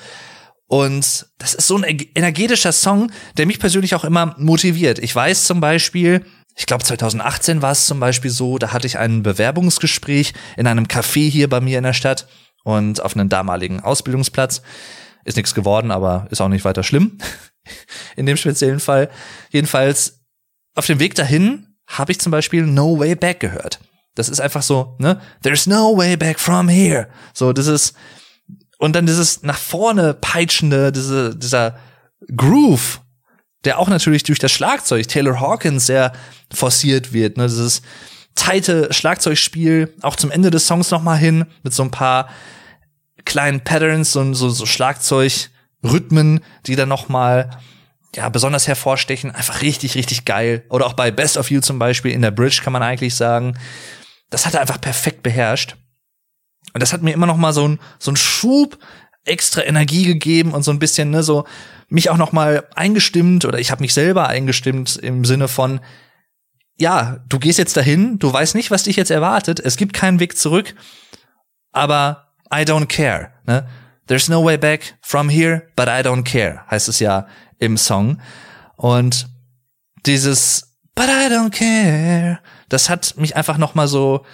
Und das ist so ein energetischer Song, der mich persönlich auch immer motiviert. Ich weiß zum Beispiel, ich glaube 2018 war es zum Beispiel so, da hatte ich ein Bewerbungsgespräch in einem Café hier bei mir in der Stadt und auf einen damaligen Ausbildungsplatz. Ist nichts geworden, aber ist auch nicht weiter schlimm in dem speziellen Fall. Jedenfalls auf dem Weg dahin habe ich zum Beispiel No Way Back gehört. Das ist einfach so, ne? There's no way back from here. So, das ist und dann dieses nach vorne peitschende, diese, dieser Groove, der auch natürlich durch das Schlagzeug Taylor Hawkins sehr forciert wird, ne? Dieses tighte Schlagzeugspiel, auch zum Ende des Songs noch mal hin, mit so ein paar kleinen Patterns, so, so, so Schlagzeugrhythmen, die dann noch mal ja, besonders hervorstechen. Einfach richtig, richtig geil. Oder auch bei Best of You zum Beispiel in der Bridge kann man eigentlich sagen. Das hat er einfach perfekt beherrscht. Und das hat mir immer noch mal so ein, so ein Schub extra Energie gegeben und so ein bisschen, ne, so mich auch noch mal eingestimmt oder ich habe mich selber eingestimmt im Sinne von, ja, du gehst jetzt dahin, du weißt nicht, was dich jetzt erwartet, es gibt keinen Weg zurück, aber I don't care, ne? There's no way back from here, but I don't care, heißt es ja im Song. Und dieses But I don't care, das hat mich einfach noch mal so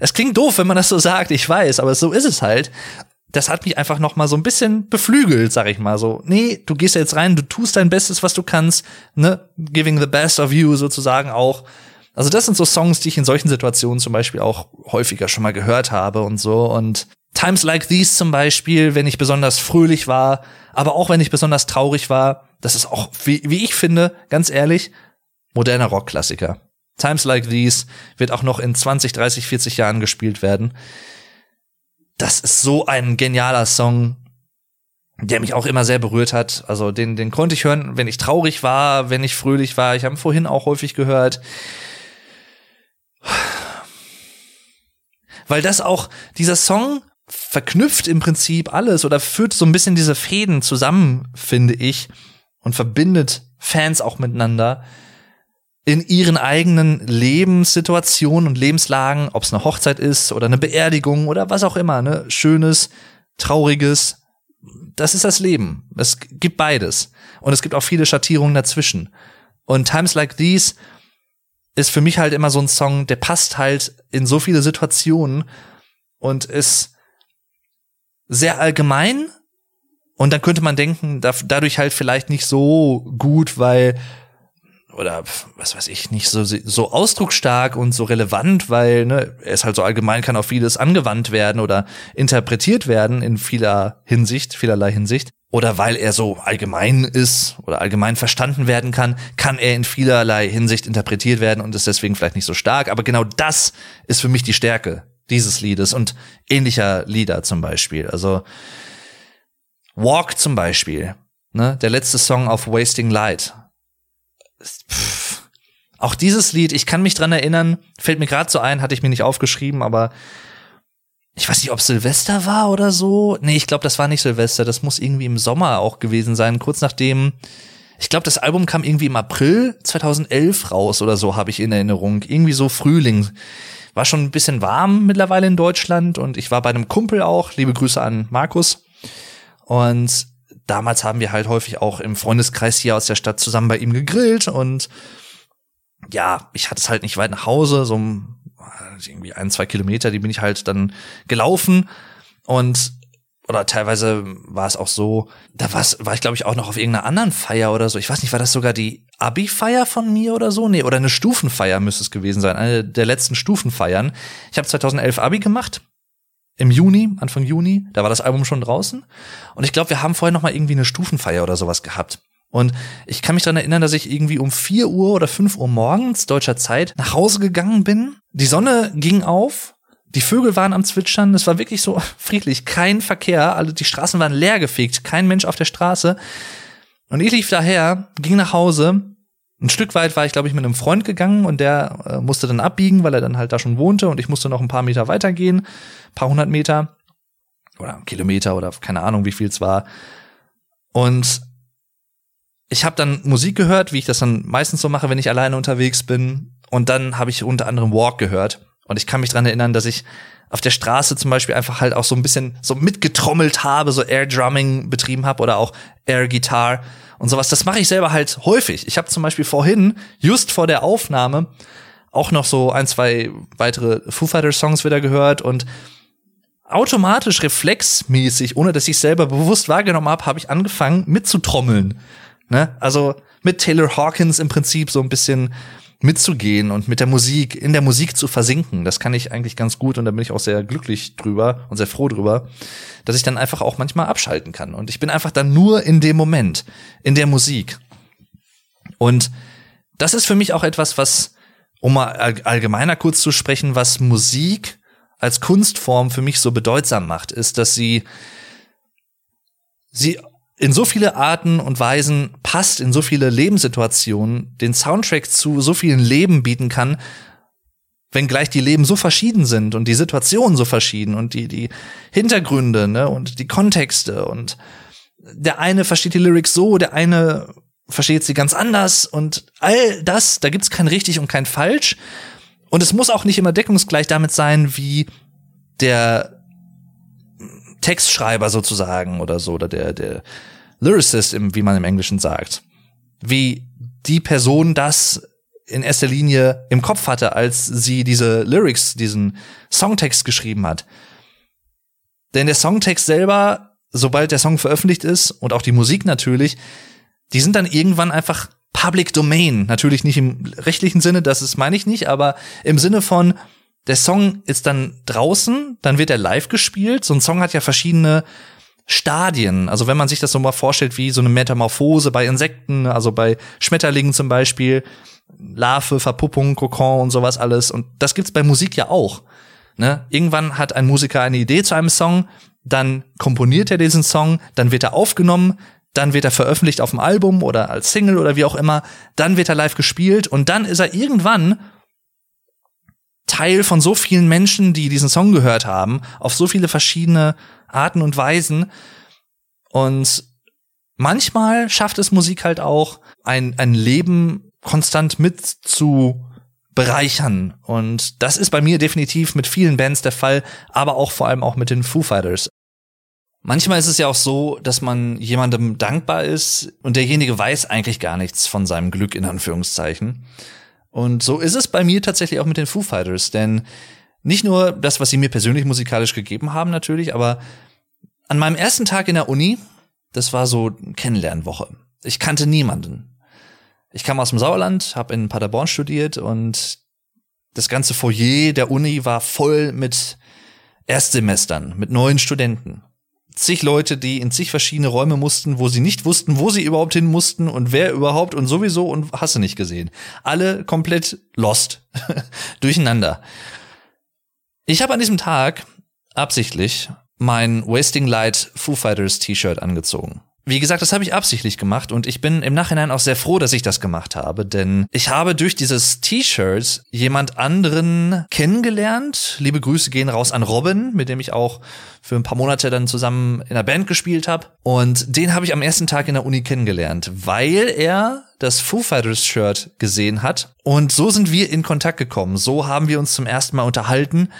es klingt doof, wenn man das so sagt, ich weiß, aber so ist es halt. Das hat mich einfach noch mal so ein bisschen beflügelt, sag ich mal so. Nee, du gehst jetzt rein, du tust dein Bestes, was du kannst, ne? Giving the best of you sozusagen auch. Also das sind so Songs, die ich in solchen Situationen zum Beispiel auch häufiger schon mal gehört habe und so. Und Times Like These zum Beispiel, wenn ich besonders fröhlich war, aber auch wenn ich besonders traurig war, das ist auch, wie, wie ich finde, ganz ehrlich, moderner Rockklassiker. Times Like These wird auch noch in 20, 30, 40 Jahren gespielt werden. Das ist so ein genialer Song, der mich auch immer sehr berührt hat. Also den, den konnte ich hören, wenn ich traurig war, wenn ich fröhlich war. Ich habe ihn vorhin auch häufig gehört. Weil das auch, dieser Song verknüpft im Prinzip alles oder führt so ein bisschen diese Fäden zusammen, finde ich, und verbindet Fans auch miteinander in ihren eigenen Lebenssituationen und Lebenslagen, ob es eine Hochzeit ist oder eine Beerdigung oder was auch immer, ne, schönes, trauriges, das ist das Leben. Es gibt beides und es gibt auch viele Schattierungen dazwischen. Und Times Like These ist für mich halt immer so ein Song, der passt halt in so viele Situationen und ist sehr allgemein. Und dann könnte man denken, dadurch halt vielleicht nicht so gut, weil oder was weiß ich, nicht so, so ausdrucksstark und so relevant, weil ne, er ist halt so allgemein, kann auf vieles angewandt werden oder interpretiert werden in vieler Hinsicht, vielerlei Hinsicht. Oder weil er so allgemein ist oder allgemein verstanden werden kann, kann er in vielerlei Hinsicht interpretiert werden und ist deswegen vielleicht nicht so stark. Aber genau das ist für mich die Stärke dieses Liedes und ähnlicher Lieder zum Beispiel. Also Walk zum Beispiel, ne, der letzte Song auf Wasting Light. Pff, auch dieses Lied, ich kann mich dran erinnern, fällt mir gerade so ein, hatte ich mir nicht aufgeschrieben, aber ich weiß nicht, ob Silvester war oder so. Nee, ich glaube, das war nicht Silvester, das muss irgendwie im Sommer auch gewesen sein, kurz nachdem ich glaube, das Album kam irgendwie im April 2011 raus oder so, habe ich in Erinnerung. Irgendwie so Frühling war schon ein bisschen warm mittlerweile in Deutschland und ich war bei einem Kumpel auch. Liebe Grüße an Markus. Und damals haben wir halt häufig auch im Freundeskreis hier aus der Stadt zusammen bei ihm gegrillt und ja, ich hatte es halt nicht weit nach Hause, so irgendwie ein, zwei Kilometer, die bin ich halt dann gelaufen und oder teilweise war es auch so, da war's, war ich glaube ich auch noch auf irgendeiner anderen Feier oder so. Ich weiß nicht, war das sogar die Abi-Feier von mir oder so? Nee, oder eine Stufenfeier müsste es gewesen sein, eine der letzten Stufenfeiern. Ich habe 2011 Abi gemacht im Juni, Anfang Juni, da war das Album schon draußen und ich glaube, wir haben vorher noch mal irgendwie eine Stufenfeier oder sowas gehabt. Und ich kann mich daran erinnern, dass ich irgendwie um vier Uhr oder fünf Uhr morgens deutscher Zeit nach Hause gegangen bin. Die Sonne ging auf die Vögel waren am Zwitschern, es war wirklich so friedlich, kein Verkehr, also die Straßen waren leer gefegt, kein Mensch auf der Straße. Und ich lief daher, ging nach Hause. Ein Stück weit war ich, glaube ich, mit einem Freund gegangen und der äh, musste dann abbiegen, weil er dann halt da schon wohnte und ich musste noch ein paar Meter weitergehen, paar hundert Meter oder Kilometer oder keine Ahnung, wie viel es war. Und ich habe dann Musik gehört, wie ich das dann meistens so mache, wenn ich alleine unterwegs bin. Und dann habe ich unter anderem Walk gehört. Und ich kann mich dran erinnern, dass ich auf der Straße zum Beispiel einfach halt auch so ein bisschen so mitgetrommelt habe, so Air Drumming betrieben habe oder auch Air Guitar und sowas. Das mache ich selber halt häufig. Ich habe zum Beispiel vorhin, just vor der Aufnahme, auch noch so ein, zwei weitere Foo Fighters Songs wieder gehört und automatisch reflexmäßig, ohne dass ich selber bewusst wahrgenommen habe, habe ich angefangen mitzutrommeln. Ne? Also mit Taylor Hawkins im Prinzip so ein bisschen mitzugehen und mit der Musik, in der Musik zu versinken. Das kann ich eigentlich ganz gut und da bin ich auch sehr glücklich drüber und sehr froh drüber, dass ich dann einfach auch manchmal abschalten kann. Und ich bin einfach dann nur in dem Moment, in der Musik. Und das ist für mich auch etwas, was um mal allgemeiner kurz zu sprechen, was Musik als Kunstform für mich so bedeutsam macht, ist, dass sie sie in so viele Arten und Weisen passt, in so viele Lebenssituationen, den Soundtrack zu so vielen Leben bieten kann, wenngleich die Leben so verschieden sind und die Situationen so verschieden und die, die Hintergründe ne, und die Kontexte und der eine versteht die Lyrics so, der eine versteht sie ganz anders und all das, da gibt's kein richtig und kein falsch. Und es muss auch nicht immer deckungsgleich damit sein, wie der Textschreiber sozusagen oder so, oder der, der Lyricist, wie man im Englischen sagt. Wie die Person das in erster Linie im Kopf hatte, als sie diese Lyrics, diesen Songtext geschrieben hat. Denn der Songtext selber, sobald der Song veröffentlicht ist und auch die Musik natürlich, die sind dann irgendwann einfach Public Domain. Natürlich nicht im rechtlichen Sinne, das ist meine ich nicht, aber im Sinne von, der Song ist dann draußen, dann wird er live gespielt. So ein Song hat ja verschiedene Stadien. Also wenn man sich das so mal vorstellt, wie so eine Metamorphose bei Insekten, also bei Schmetterlingen zum Beispiel, Larve, Verpuppung, Kokon und sowas alles. Und das gibt's bei Musik ja auch. Ne? Irgendwann hat ein Musiker eine Idee zu einem Song, dann komponiert er diesen Song, dann wird er aufgenommen, dann wird er veröffentlicht auf dem Album oder als Single oder wie auch immer, dann wird er live gespielt und dann ist er irgendwann Teil von so vielen Menschen, die diesen Song gehört haben, auf so viele verschiedene Arten und Weisen. Und manchmal schafft es Musik halt auch, ein, ein Leben konstant mit zu bereichern. Und das ist bei mir definitiv mit vielen Bands der Fall, aber auch vor allem auch mit den Foo Fighters. Manchmal ist es ja auch so, dass man jemandem dankbar ist und derjenige weiß eigentlich gar nichts von seinem Glück in Anführungszeichen. Und so ist es bei mir tatsächlich auch mit den Foo Fighters, denn nicht nur das, was sie mir persönlich musikalisch gegeben haben natürlich, aber an meinem ersten Tag in der Uni, das war so Kennenlernwoche. Ich kannte niemanden. Ich kam aus dem Sauerland, habe in Paderborn studiert und das ganze Foyer der Uni war voll mit Erstsemestern, mit neuen Studenten zig Leute, die in zig verschiedene Räume mussten, wo sie nicht wussten, wo sie überhaupt hin mussten und wer überhaupt und sowieso und hast du nicht gesehen. Alle komplett lost. Durcheinander. Ich habe an diesem Tag absichtlich mein Wasting Light Foo Fighters T-Shirt angezogen. Wie gesagt, das habe ich absichtlich gemacht und ich bin im Nachhinein auch sehr froh, dass ich das gemacht habe, denn ich habe durch dieses T-Shirt jemand anderen kennengelernt. Liebe Grüße gehen raus an Robin, mit dem ich auch für ein paar Monate dann zusammen in der Band gespielt habe. Und den habe ich am ersten Tag in der Uni kennengelernt, weil er das Foo Fighters Shirt gesehen hat. Und so sind wir in Kontakt gekommen. So haben wir uns zum ersten Mal unterhalten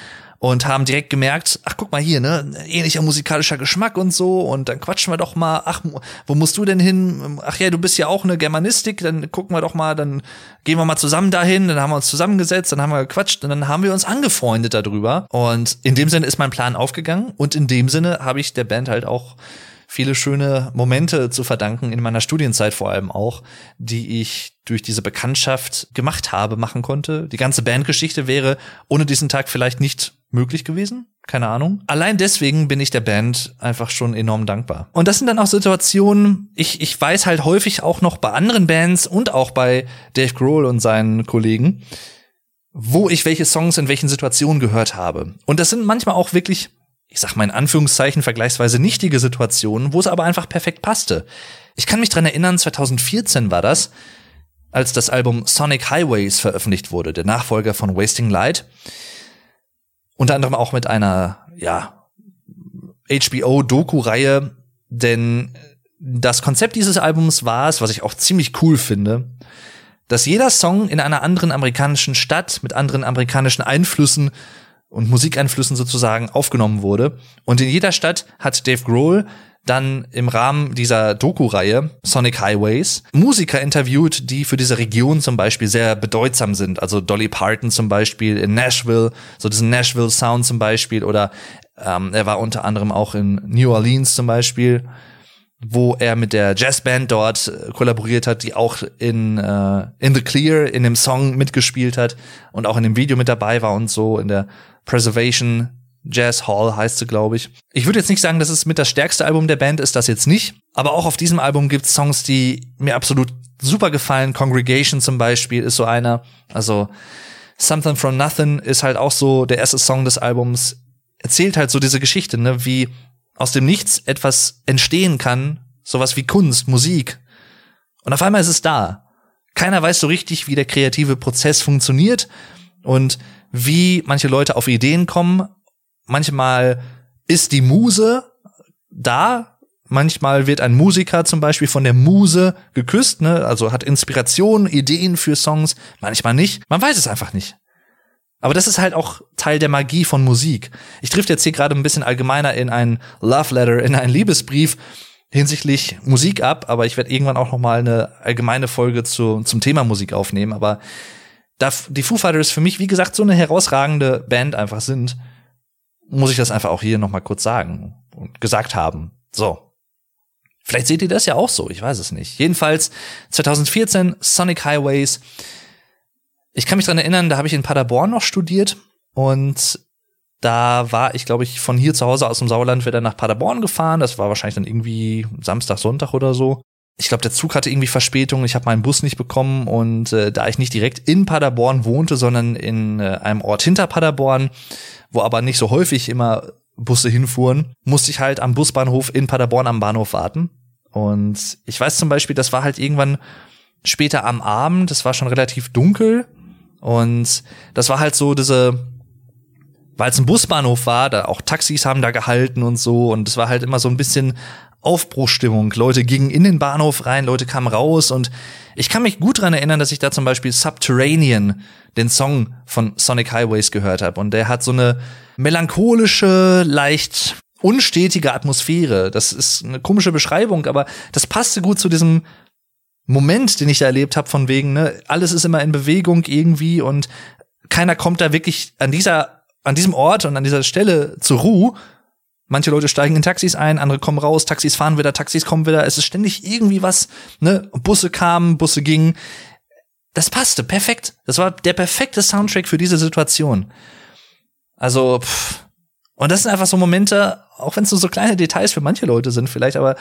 und haben direkt gemerkt, ach guck mal hier, ne, ähnlicher musikalischer Geschmack und so und dann quatschen wir doch mal, ach, wo musst du denn hin? Ach ja, du bist ja auch eine Germanistik, dann gucken wir doch mal, dann gehen wir mal zusammen dahin, dann haben wir uns zusammengesetzt, dann haben wir gequatscht und dann haben wir uns angefreundet darüber und in dem Sinne ist mein Plan aufgegangen und in dem Sinne habe ich der Band halt auch viele schöne Momente zu verdanken, in meiner Studienzeit vor allem auch, die ich durch diese Bekanntschaft gemacht habe, machen konnte. Die ganze Bandgeschichte wäre ohne diesen Tag vielleicht nicht möglich gewesen. Keine Ahnung. Allein deswegen bin ich der Band einfach schon enorm dankbar. Und das sind dann auch Situationen, ich, ich weiß halt häufig auch noch bei anderen Bands und auch bei Dave Grohl und seinen Kollegen, wo ich welche Songs in welchen Situationen gehört habe. Und das sind manchmal auch wirklich ich sag mal in Anführungszeichen, vergleichsweise nichtige Situationen, wo es aber einfach perfekt passte. Ich kann mich dran erinnern, 2014 war das, als das Album Sonic Highways veröffentlicht wurde, der Nachfolger von Wasting Light. Unter anderem auch mit einer, ja, HBO-Doku-Reihe, denn das Konzept dieses Albums war es, was ich auch ziemlich cool finde, dass jeder Song in einer anderen amerikanischen Stadt mit anderen amerikanischen Einflüssen und Musikeinflüssen sozusagen aufgenommen wurde. Und in jeder Stadt hat Dave Grohl dann im Rahmen dieser Doku-Reihe Sonic Highways Musiker interviewt, die für diese Region zum Beispiel sehr bedeutsam sind. Also Dolly Parton zum Beispiel in Nashville, so diesen Nashville Sound zum Beispiel. Oder ähm, er war unter anderem auch in New Orleans zum Beispiel, wo er mit der Jazzband dort äh, kollaboriert hat, die auch in äh, In the Clear in dem Song mitgespielt hat und auch in dem Video mit dabei war und so in der Preservation Jazz Hall heißt sie, glaube ich. Ich würde jetzt nicht sagen, dass es mit das stärkste Album der Band ist, das jetzt nicht. Aber auch auf diesem Album gibt es Songs, die mir absolut super gefallen. Congregation zum Beispiel ist so einer. Also Something from Nothing ist halt auch so der erste Song des Albums. Erzählt halt so diese Geschichte, ne, wie aus dem Nichts etwas entstehen kann, sowas wie Kunst, Musik. Und auf einmal ist es da. Keiner weiß so richtig, wie der kreative Prozess funktioniert und wie manche Leute auf Ideen kommen. Manchmal ist die Muse da. Manchmal wird ein Musiker zum Beispiel von der Muse geküsst, ne? also hat Inspiration, Ideen für Songs, manchmal nicht. Man weiß es einfach nicht. Aber das ist halt auch Teil der Magie von Musik. Ich trifft jetzt hier gerade ein bisschen allgemeiner in ein Love Letter, in einen Liebesbrief hinsichtlich Musik ab, aber ich werde irgendwann auch noch mal eine allgemeine Folge zu, zum Thema Musik aufnehmen. Aber da die Foo Fighters für mich, wie gesagt, so eine herausragende Band einfach sind, muss ich das einfach auch hier noch mal kurz sagen und gesagt haben. So. Vielleicht seht ihr das ja auch so, ich weiß es nicht. Jedenfalls 2014 Sonic Highways. Ich kann mich dran erinnern, da habe ich in Paderborn noch studiert und da war ich, glaube ich, von hier zu Hause aus dem Sauerland wieder nach Paderborn gefahren. Das war wahrscheinlich dann irgendwie Samstag, Sonntag oder so. Ich glaube, der Zug hatte irgendwie Verspätung. Ich habe meinen Bus nicht bekommen und äh, da ich nicht direkt in Paderborn wohnte, sondern in äh, einem Ort hinter Paderborn, wo aber nicht so häufig immer Busse hinfuhren, musste ich halt am Busbahnhof in Paderborn am Bahnhof warten. Und ich weiß zum Beispiel, das war halt irgendwann später am Abend, das war schon relativ dunkel. Und das war halt so diese, weil es ein Busbahnhof war, da auch Taxis haben da gehalten und so. Und es war halt immer so ein bisschen Aufbruchstimmung. Leute gingen in den Bahnhof rein, Leute kamen raus und ich kann mich gut dran erinnern, dass ich da zum Beispiel Subterranean, den Song von Sonic Highways gehört habe. Und der hat so eine melancholische, leicht unstetige Atmosphäre. Das ist eine komische Beschreibung, aber das passte gut zu diesem Moment, den ich da erlebt habe, von wegen, ne, alles ist immer in Bewegung irgendwie und keiner kommt da wirklich an dieser, an diesem Ort und an dieser Stelle zur Ruhe. Manche Leute steigen in Taxis ein, andere kommen raus, Taxis fahren wieder, Taxis kommen wieder. Es ist ständig irgendwie was, ne? Busse kamen, Busse gingen. Das passte perfekt. Das war der perfekte Soundtrack für diese Situation. Also, pff. und das sind einfach so Momente, auch wenn es nur so kleine Details für manche Leute sind vielleicht, aber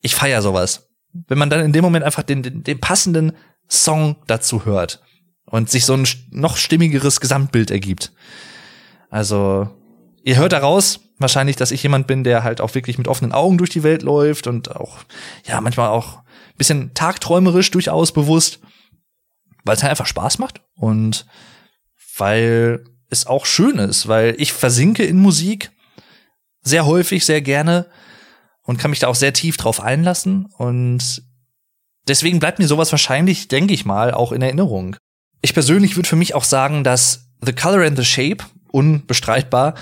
ich feier sowas. Wenn man dann in dem Moment einfach den, den, den passenden Song dazu hört und sich so ein noch stimmigeres Gesamtbild ergibt. Also, ihr hört daraus wahrscheinlich, dass ich jemand bin, der halt auch wirklich mit offenen Augen durch die Welt läuft und auch, ja, manchmal auch bisschen tagträumerisch durchaus bewusst, weil es halt einfach Spaß macht und weil es auch schön ist, weil ich versinke in Musik sehr häufig, sehr gerne und kann mich da auch sehr tief drauf einlassen und deswegen bleibt mir sowas wahrscheinlich, denke ich mal, auch in Erinnerung. Ich persönlich würde für mich auch sagen, dass The Color and the Shape unbestreitbar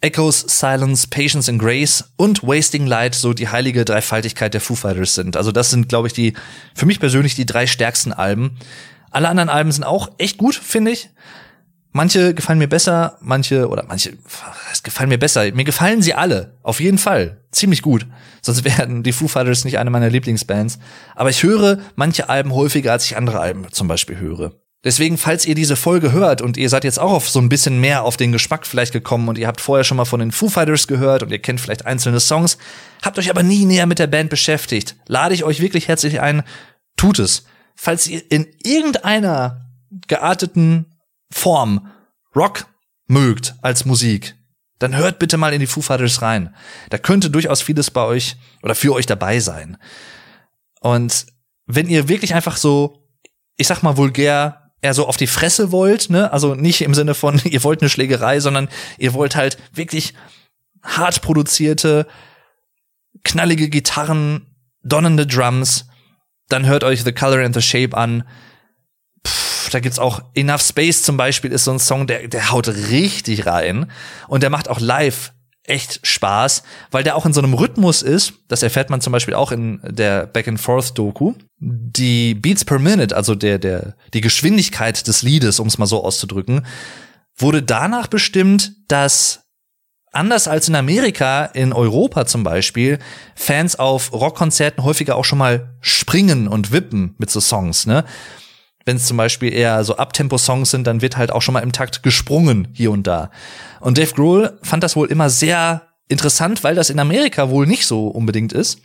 Echoes, Silence, Patience and Grace und Wasting Light so die heilige Dreifaltigkeit der Foo Fighters sind. Also das sind, glaube ich, die für mich persönlich die drei stärksten Alben. Alle anderen Alben sind auch echt gut, finde ich. Manche gefallen mir besser, manche oder manche es gefallen mir besser. Mir gefallen sie alle, auf jeden Fall, ziemlich gut. Sonst wären die Foo Fighters nicht eine meiner Lieblingsbands. Aber ich höre manche Alben häufiger, als ich andere Alben zum Beispiel höre. Deswegen, falls ihr diese Folge hört und ihr seid jetzt auch auf so ein bisschen mehr auf den Geschmack vielleicht gekommen und ihr habt vorher schon mal von den Foo Fighters gehört und ihr kennt vielleicht einzelne Songs, habt euch aber nie näher mit der Band beschäftigt, lade ich euch wirklich herzlich ein, tut es. Falls ihr in irgendeiner gearteten Form Rock mögt als Musik, dann hört bitte mal in die Foo Fighters rein. Da könnte durchaus vieles bei euch oder für euch dabei sein. Und wenn ihr wirklich einfach so, ich sag mal vulgär, eher so auf die Fresse wollt, ne? Also nicht im Sinne von, ihr wollt eine Schlägerei, sondern ihr wollt halt wirklich hart produzierte, knallige Gitarren, donnernde Drums, dann hört euch The Color and the Shape an. Puh, da gibt's auch Enough Space zum Beispiel, ist so ein Song, der, der haut richtig rein. Und der macht auch live echt Spaß, weil der auch in so einem Rhythmus ist. Das erfährt man zum Beispiel auch in der Back and Forth Doku. Die Beats per Minute, also der, der, die Geschwindigkeit des Liedes, um es mal so auszudrücken, wurde danach bestimmt, dass anders als in Amerika, in Europa zum Beispiel, Fans auf Rockkonzerten häufiger auch schon mal springen und wippen mit so Songs, ne? Wenn es zum Beispiel eher so Abtempo-Songs sind, dann wird halt auch schon mal im Takt gesprungen hier und da. Und Dave Grohl fand das wohl immer sehr interessant, weil das in Amerika wohl nicht so unbedingt ist.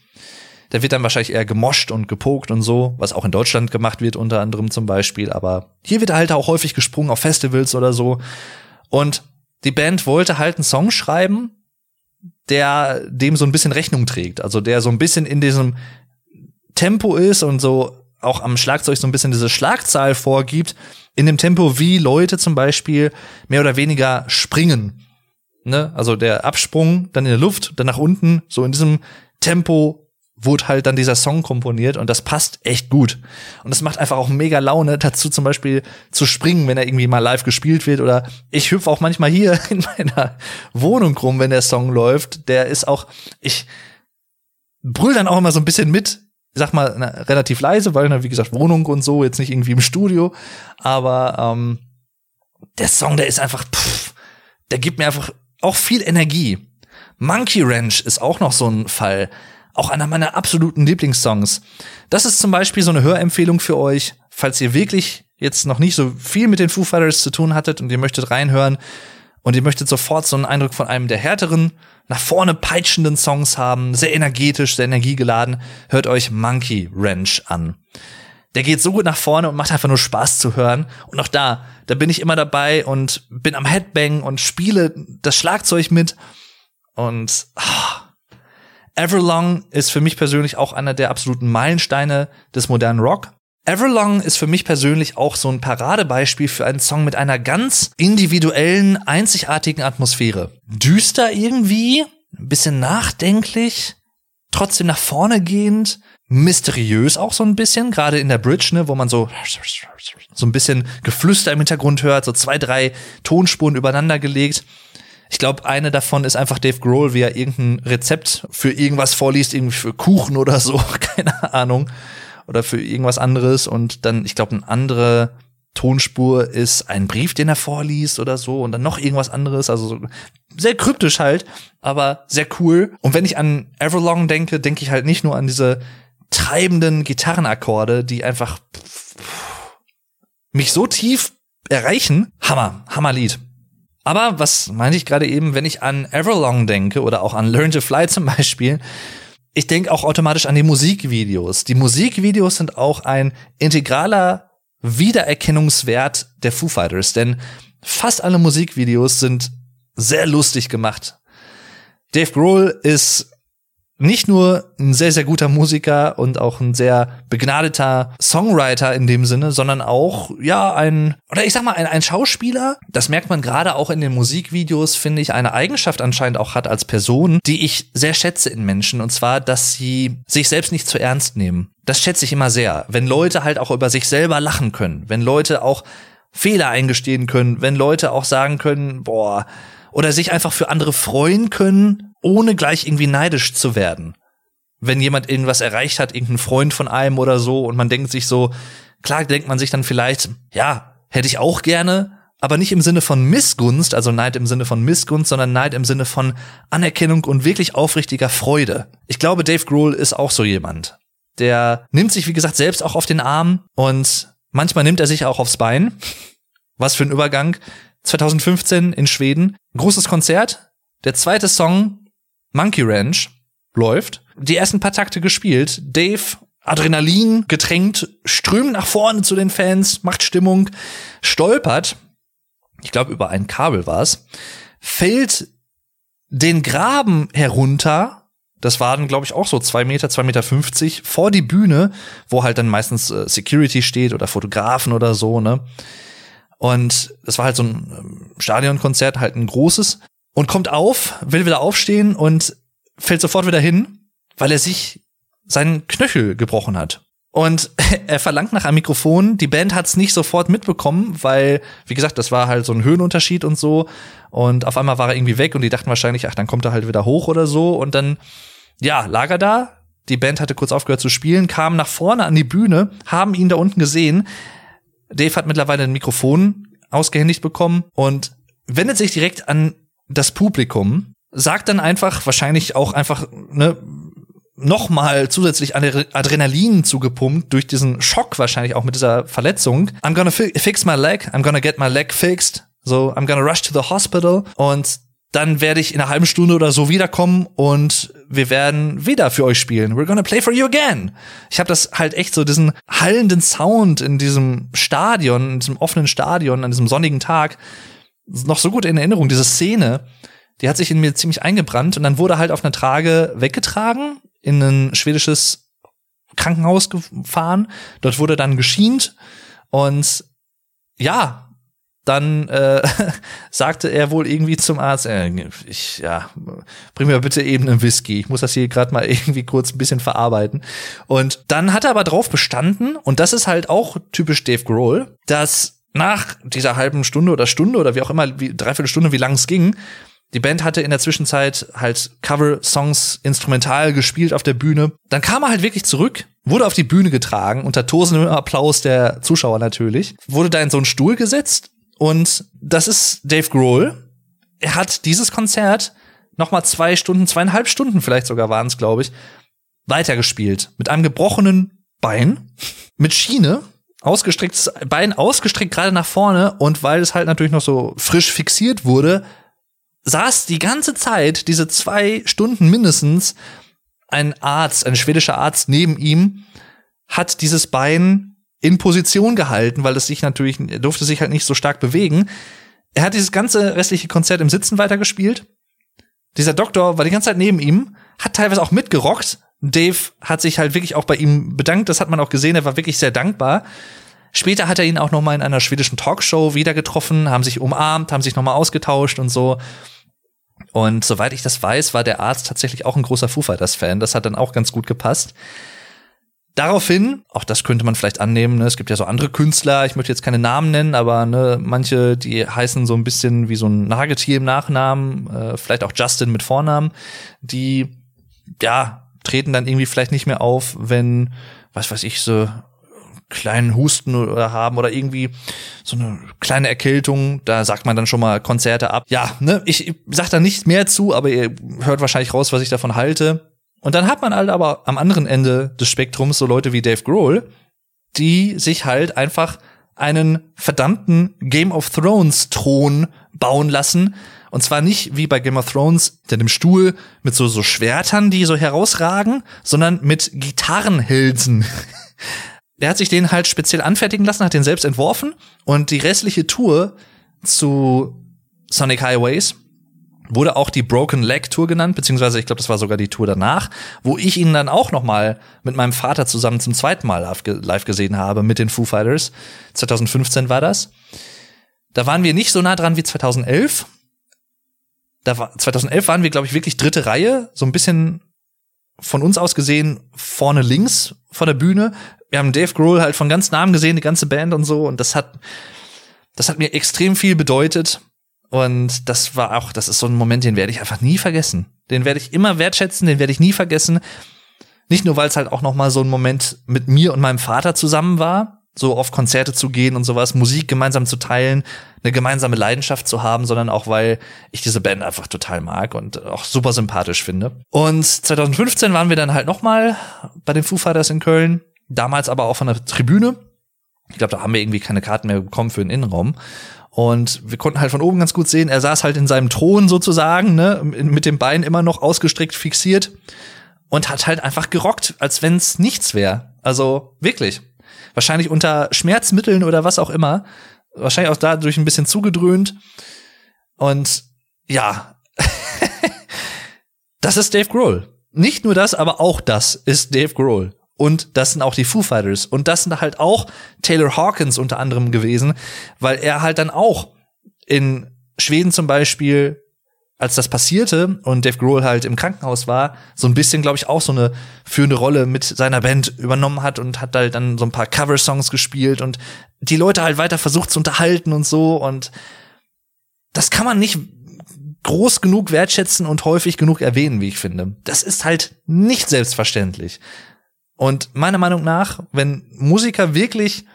der wird dann wahrscheinlich eher gemoscht und gepokt und so, was auch in Deutschland gemacht wird, unter anderem zum Beispiel. Aber hier wird halt auch häufig gesprungen auf Festivals oder so. Und die Band wollte halt einen Song schreiben, der dem so ein bisschen Rechnung trägt. Also der so ein bisschen in diesem Tempo ist und so auch am Schlagzeug so ein bisschen diese Schlagzahl vorgibt, in dem Tempo, wie Leute zum Beispiel mehr oder weniger springen. Ne? Also der Absprung, dann in der Luft, dann nach unten, so in diesem Tempo wurde halt dann dieser Song komponiert und das passt echt gut. Und das macht einfach auch mega Laune, dazu zum Beispiel zu springen, wenn er irgendwie mal live gespielt wird oder ich hüpfe auch manchmal hier in meiner Wohnung rum, wenn der Song läuft. Der ist auch, ich brüll dann auch immer so ein bisschen mit, sag mal, na, relativ leise, weil, na, wie gesagt, Wohnung und so, jetzt nicht irgendwie im Studio, aber ähm, der Song, der ist einfach, pff, der gibt mir einfach auch viel Energie. Monkey Ranch ist auch noch so ein Fall auch einer meiner absoluten Lieblingssongs. Das ist zum Beispiel so eine Hörempfehlung für euch, falls ihr wirklich jetzt noch nicht so viel mit den Foo Fighters zu tun hattet und ihr möchtet reinhören und ihr möchtet sofort so einen Eindruck von einem der härteren, nach vorne peitschenden Songs haben, sehr energetisch, sehr energiegeladen, hört euch Monkey Ranch an. Der geht so gut nach vorne und macht einfach nur Spaß zu hören. Und auch da, da bin ich immer dabei und bin am Headbang und spiele das Schlagzeug mit. Und oh, Everlong ist für mich persönlich auch einer der absoluten Meilensteine des modernen Rock. Everlong ist für mich persönlich auch so ein Paradebeispiel für einen Song mit einer ganz individuellen, einzigartigen Atmosphäre. Düster irgendwie, ein bisschen nachdenklich, trotzdem nach vorne gehend, mysteriös auch so ein bisschen, gerade in der Bridge, ne, wo man so so ein bisschen Geflüster im Hintergrund hört, so zwei, drei Tonspuren übereinander gelegt. Ich glaube, eine davon ist einfach Dave Grohl, wie er irgendein Rezept für irgendwas vorliest, irgendwie für Kuchen oder so, keine Ahnung. Oder für irgendwas anderes. Und dann, ich glaube, eine andere Tonspur ist ein Brief, den er vorliest oder so. Und dann noch irgendwas anderes. Also so sehr kryptisch halt, aber sehr cool. Und wenn ich an Everlong denke, denke ich halt nicht nur an diese treibenden Gitarrenakkorde, die einfach mich so tief erreichen. Hammer, Hammerlied. Aber was meinte ich gerade eben, wenn ich an Everlong denke oder auch an Learn to Fly zum Beispiel, ich denke auch automatisch an die Musikvideos. Die Musikvideos sind auch ein integraler Wiedererkennungswert der Foo Fighters, denn fast alle Musikvideos sind sehr lustig gemacht. Dave Grohl ist nicht nur ein sehr, sehr guter Musiker und auch ein sehr begnadeter Songwriter in dem Sinne, sondern auch, ja, ein, oder ich sag mal, ein, ein Schauspieler. Das merkt man gerade auch in den Musikvideos, finde ich, eine Eigenschaft anscheinend auch hat als Person, die ich sehr schätze in Menschen. Und zwar, dass sie sich selbst nicht zu ernst nehmen. Das schätze ich immer sehr. Wenn Leute halt auch über sich selber lachen können. Wenn Leute auch Fehler eingestehen können. Wenn Leute auch sagen können, boah, oder sich einfach für andere freuen können ohne gleich irgendwie neidisch zu werden. Wenn jemand irgendwas erreicht hat, irgendein Freund von einem oder so, und man denkt sich so, klar denkt man sich dann vielleicht, ja, hätte ich auch gerne, aber nicht im Sinne von Missgunst, also Neid im Sinne von Missgunst, sondern Neid im Sinne von Anerkennung und wirklich aufrichtiger Freude. Ich glaube, Dave Grohl ist auch so jemand. Der nimmt sich, wie gesagt, selbst auch auf den Arm und manchmal nimmt er sich auch aufs Bein. Was für ein Übergang. 2015 in Schweden. Großes Konzert. Der zweite Song Monkey Ranch läuft, die ersten paar Takte gespielt, Dave Adrenalin getränkt, strömt nach vorne zu den Fans, macht Stimmung, stolpert, ich glaube über ein Kabel war's, fällt den Graben herunter, das waren, glaube ich, auch so zwei Meter, zwei Meter fünfzig, vor die Bühne, wo halt dann meistens äh, Security steht oder Fotografen oder so, ne? Und das war halt so ein ähm, Stadionkonzert, halt ein großes und kommt auf, will wieder aufstehen und fällt sofort wieder hin, weil er sich seinen Knöchel gebrochen hat. Und er verlangt nach einem Mikrofon. Die Band hat es nicht sofort mitbekommen, weil, wie gesagt, das war halt so ein Höhenunterschied und so. Und auf einmal war er irgendwie weg und die dachten wahrscheinlich, ach, dann kommt er halt wieder hoch oder so. Und dann, ja, lag er da. Die Band hatte kurz aufgehört zu spielen, kam nach vorne an die Bühne, haben ihn da unten gesehen. Dave hat mittlerweile ein Mikrofon ausgehändigt bekommen und wendet sich direkt an das Publikum sagt dann einfach, wahrscheinlich auch einfach, ne, nochmal zusätzlich Adrenalin zugepumpt durch diesen Schock wahrscheinlich auch mit dieser Verletzung. I'm gonna fi fix my leg, I'm gonna get my leg fixed. So, I'm gonna rush to the hospital. Und dann werde ich in einer halben Stunde oder so wiederkommen und wir werden wieder für euch spielen. We're gonna play for you again. Ich habe das halt echt so diesen hallenden Sound in diesem Stadion, in diesem offenen Stadion an diesem sonnigen Tag noch so gut in Erinnerung. Diese Szene, die hat sich in mir ziemlich eingebrannt und dann wurde halt auf einer Trage weggetragen in ein schwedisches Krankenhaus gefahren. Dort wurde dann geschient und ja, dann äh, sagte er wohl irgendwie zum Arzt, äh, ich, ja, bring mir bitte eben einen Whisky. Ich muss das hier gerade mal irgendwie kurz ein bisschen verarbeiten. Und dann hat er aber drauf bestanden, und das ist halt auch typisch Dave Grohl, dass nach dieser halben Stunde oder Stunde oder wie auch immer, wie, dreiviertel Stunde, wie lang es ging, die Band hatte in der Zwischenzeit halt Cover-Songs instrumental gespielt auf der Bühne. Dann kam er halt wirklich zurück, wurde auf die Bühne getragen, unter tosendem Applaus der Zuschauer natürlich, wurde da in so einen Stuhl gesetzt und das ist Dave Grohl. Er hat dieses Konzert noch mal zwei Stunden, zweieinhalb Stunden vielleicht sogar waren es, glaube ich, weitergespielt. Mit einem gebrochenen Bein, mit Schiene, ausgestrecktes Bein ausgestreckt gerade nach vorne und weil es halt natürlich noch so frisch fixiert wurde, saß die ganze Zeit, diese zwei Stunden mindestens, ein Arzt, ein schwedischer Arzt neben ihm, hat dieses Bein in Position gehalten, weil es sich natürlich, er durfte sich halt nicht so stark bewegen. Er hat dieses ganze restliche Konzert im Sitzen weitergespielt. Dieser Doktor war die ganze Zeit neben ihm, hat teilweise auch mitgerockt. Dave hat sich halt wirklich auch bei ihm bedankt, das hat man auch gesehen, er war wirklich sehr dankbar. Später hat er ihn auch noch mal in einer schwedischen Talkshow wieder getroffen, haben sich umarmt, haben sich noch mal ausgetauscht und so. Und soweit ich das weiß, war der Arzt tatsächlich auch ein großer Foo Fighters Fan. Das hat dann auch ganz gut gepasst. Daraufhin, auch das könnte man vielleicht annehmen, ne, es gibt ja so andere Künstler, ich möchte jetzt keine Namen nennen, aber ne, manche, die heißen so ein bisschen wie so ein Nagetier im Nachnamen, äh, vielleicht auch Justin mit Vornamen, die ja treten dann irgendwie vielleicht nicht mehr auf, wenn, was weiß ich, so kleinen Husten oder haben oder irgendwie so eine kleine Erkältung, da sagt man dann schon mal Konzerte ab. Ja, ne, ich sag da nicht mehr zu, aber ihr hört wahrscheinlich raus, was ich davon halte. Und dann hat man halt aber am anderen Ende des Spektrums so Leute wie Dave Grohl, die sich halt einfach einen verdammten Game of Thrones Thron bauen lassen. Und zwar nicht wie bei Game of Thrones in dem Stuhl mit so, so Schwertern, die so herausragen, sondern mit Gitarrenhülsen. Der hat sich den halt speziell anfertigen lassen, hat den selbst entworfen und die restliche Tour zu Sonic Highways wurde auch die Broken Leg Tour genannt, beziehungsweise ich glaube, das war sogar die Tour danach, wo ich ihn dann auch noch mal mit meinem Vater zusammen zum zweiten Mal live gesehen habe mit den Foo Fighters. 2015 war das. Da waren wir nicht so nah dran wie 2011. Da war, 2011 waren wir, glaube ich, wirklich dritte Reihe, so ein bisschen von uns aus gesehen vorne links vor der Bühne. Wir haben Dave Grohl halt von ganz nahem gesehen, die ganze Band und so, und das hat, das hat mir extrem viel bedeutet. Und das war auch, das ist so ein Moment, den werde ich einfach nie vergessen. Den werde ich immer wertschätzen, den werde ich nie vergessen. Nicht nur, weil es halt auch noch mal so ein Moment mit mir und meinem Vater zusammen war, so auf Konzerte zu gehen und sowas, Musik gemeinsam zu teilen, eine gemeinsame Leidenschaft zu haben, sondern auch, weil ich diese Band einfach total mag und auch super sympathisch finde. Und 2015 waren wir dann halt noch mal bei den Foo Fighters in Köln, damals aber auch von der Tribüne. Ich glaube, da haben wir irgendwie keine Karten mehr bekommen für den Innenraum. Und wir konnten halt von oben ganz gut sehen, er saß halt in seinem Thron sozusagen, ne, mit dem Bein immer noch ausgestreckt fixiert und hat halt einfach gerockt, als wenn es nichts wäre. Also wirklich. Wahrscheinlich unter Schmerzmitteln oder was auch immer. Wahrscheinlich auch dadurch ein bisschen zugedröhnt. Und ja, das ist Dave Grohl. Nicht nur das, aber auch das ist Dave Grohl. Und das sind auch die Foo Fighters. Und das sind halt auch Taylor Hawkins unter anderem gewesen, weil er halt dann auch in Schweden zum Beispiel, als das passierte und Dave Grohl halt im Krankenhaus war, so ein bisschen, glaube ich, auch so eine führende Rolle mit seiner Band übernommen hat und hat halt dann so ein paar Cover-Songs gespielt und die Leute halt weiter versucht zu unterhalten und so. Und das kann man nicht groß genug wertschätzen und häufig genug erwähnen, wie ich finde. Das ist halt nicht selbstverständlich. Und meiner Meinung nach, wenn Musiker wirklich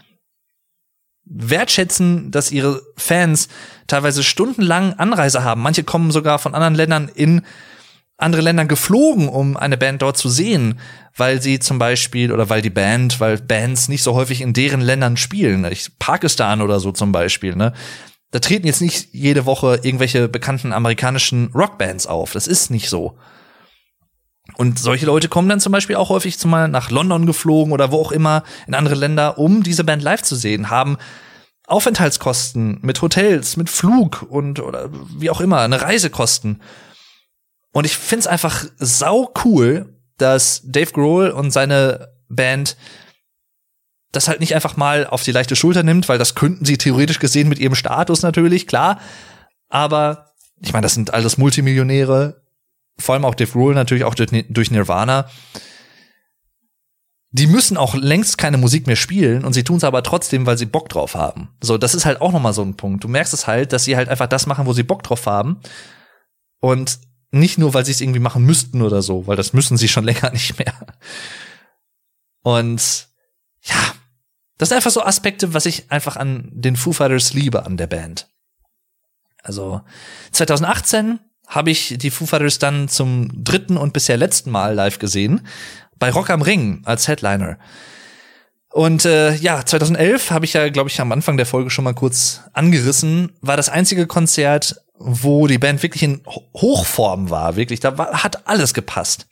wertschätzen, dass ihre Fans teilweise stundenlang Anreise haben, manche kommen sogar von anderen Ländern in andere Länder geflogen, um eine Band dort zu sehen, weil sie zum Beispiel oder weil die Band, weil Bands nicht so häufig in deren Ländern spielen, Pakistan oder so zum Beispiel, ne? Da treten jetzt nicht jede Woche irgendwelche bekannten amerikanischen Rockbands auf. Das ist nicht so. Und solche Leute kommen dann zum Beispiel auch häufig zumal nach London geflogen oder wo auch immer in andere Länder, um diese Band live zu sehen, haben Aufenthaltskosten mit Hotels, mit Flug und oder wie auch immer, eine Reisekosten. Und ich find's einfach sau cool, dass Dave Grohl und seine Band das halt nicht einfach mal auf die leichte Schulter nimmt, weil das könnten sie theoretisch gesehen mit ihrem Status natürlich, klar. Aber ich meine, das sind alles Multimillionäre, vor allem auch Dave Grohl natürlich auch durch Nirvana. Die müssen auch längst keine Musik mehr spielen und sie tun es aber trotzdem, weil sie Bock drauf haben. So, das ist halt auch noch mal so ein Punkt. Du merkst es halt, dass sie halt einfach das machen, wo sie Bock drauf haben und nicht nur, weil sie es irgendwie machen müssten oder so, weil das müssen sie schon länger nicht mehr. Und ja, das sind einfach so Aspekte, was ich einfach an den Foo Fighters liebe an der Band. Also 2018 habe ich die Foo Fighters dann zum dritten und bisher letzten Mal live gesehen bei Rock am Ring als Headliner. Und äh, ja, 2011 habe ich ja, glaube ich, am Anfang der Folge schon mal kurz angerissen, war das einzige Konzert, wo die Band wirklich in Hochform war, wirklich, da war, hat alles gepasst.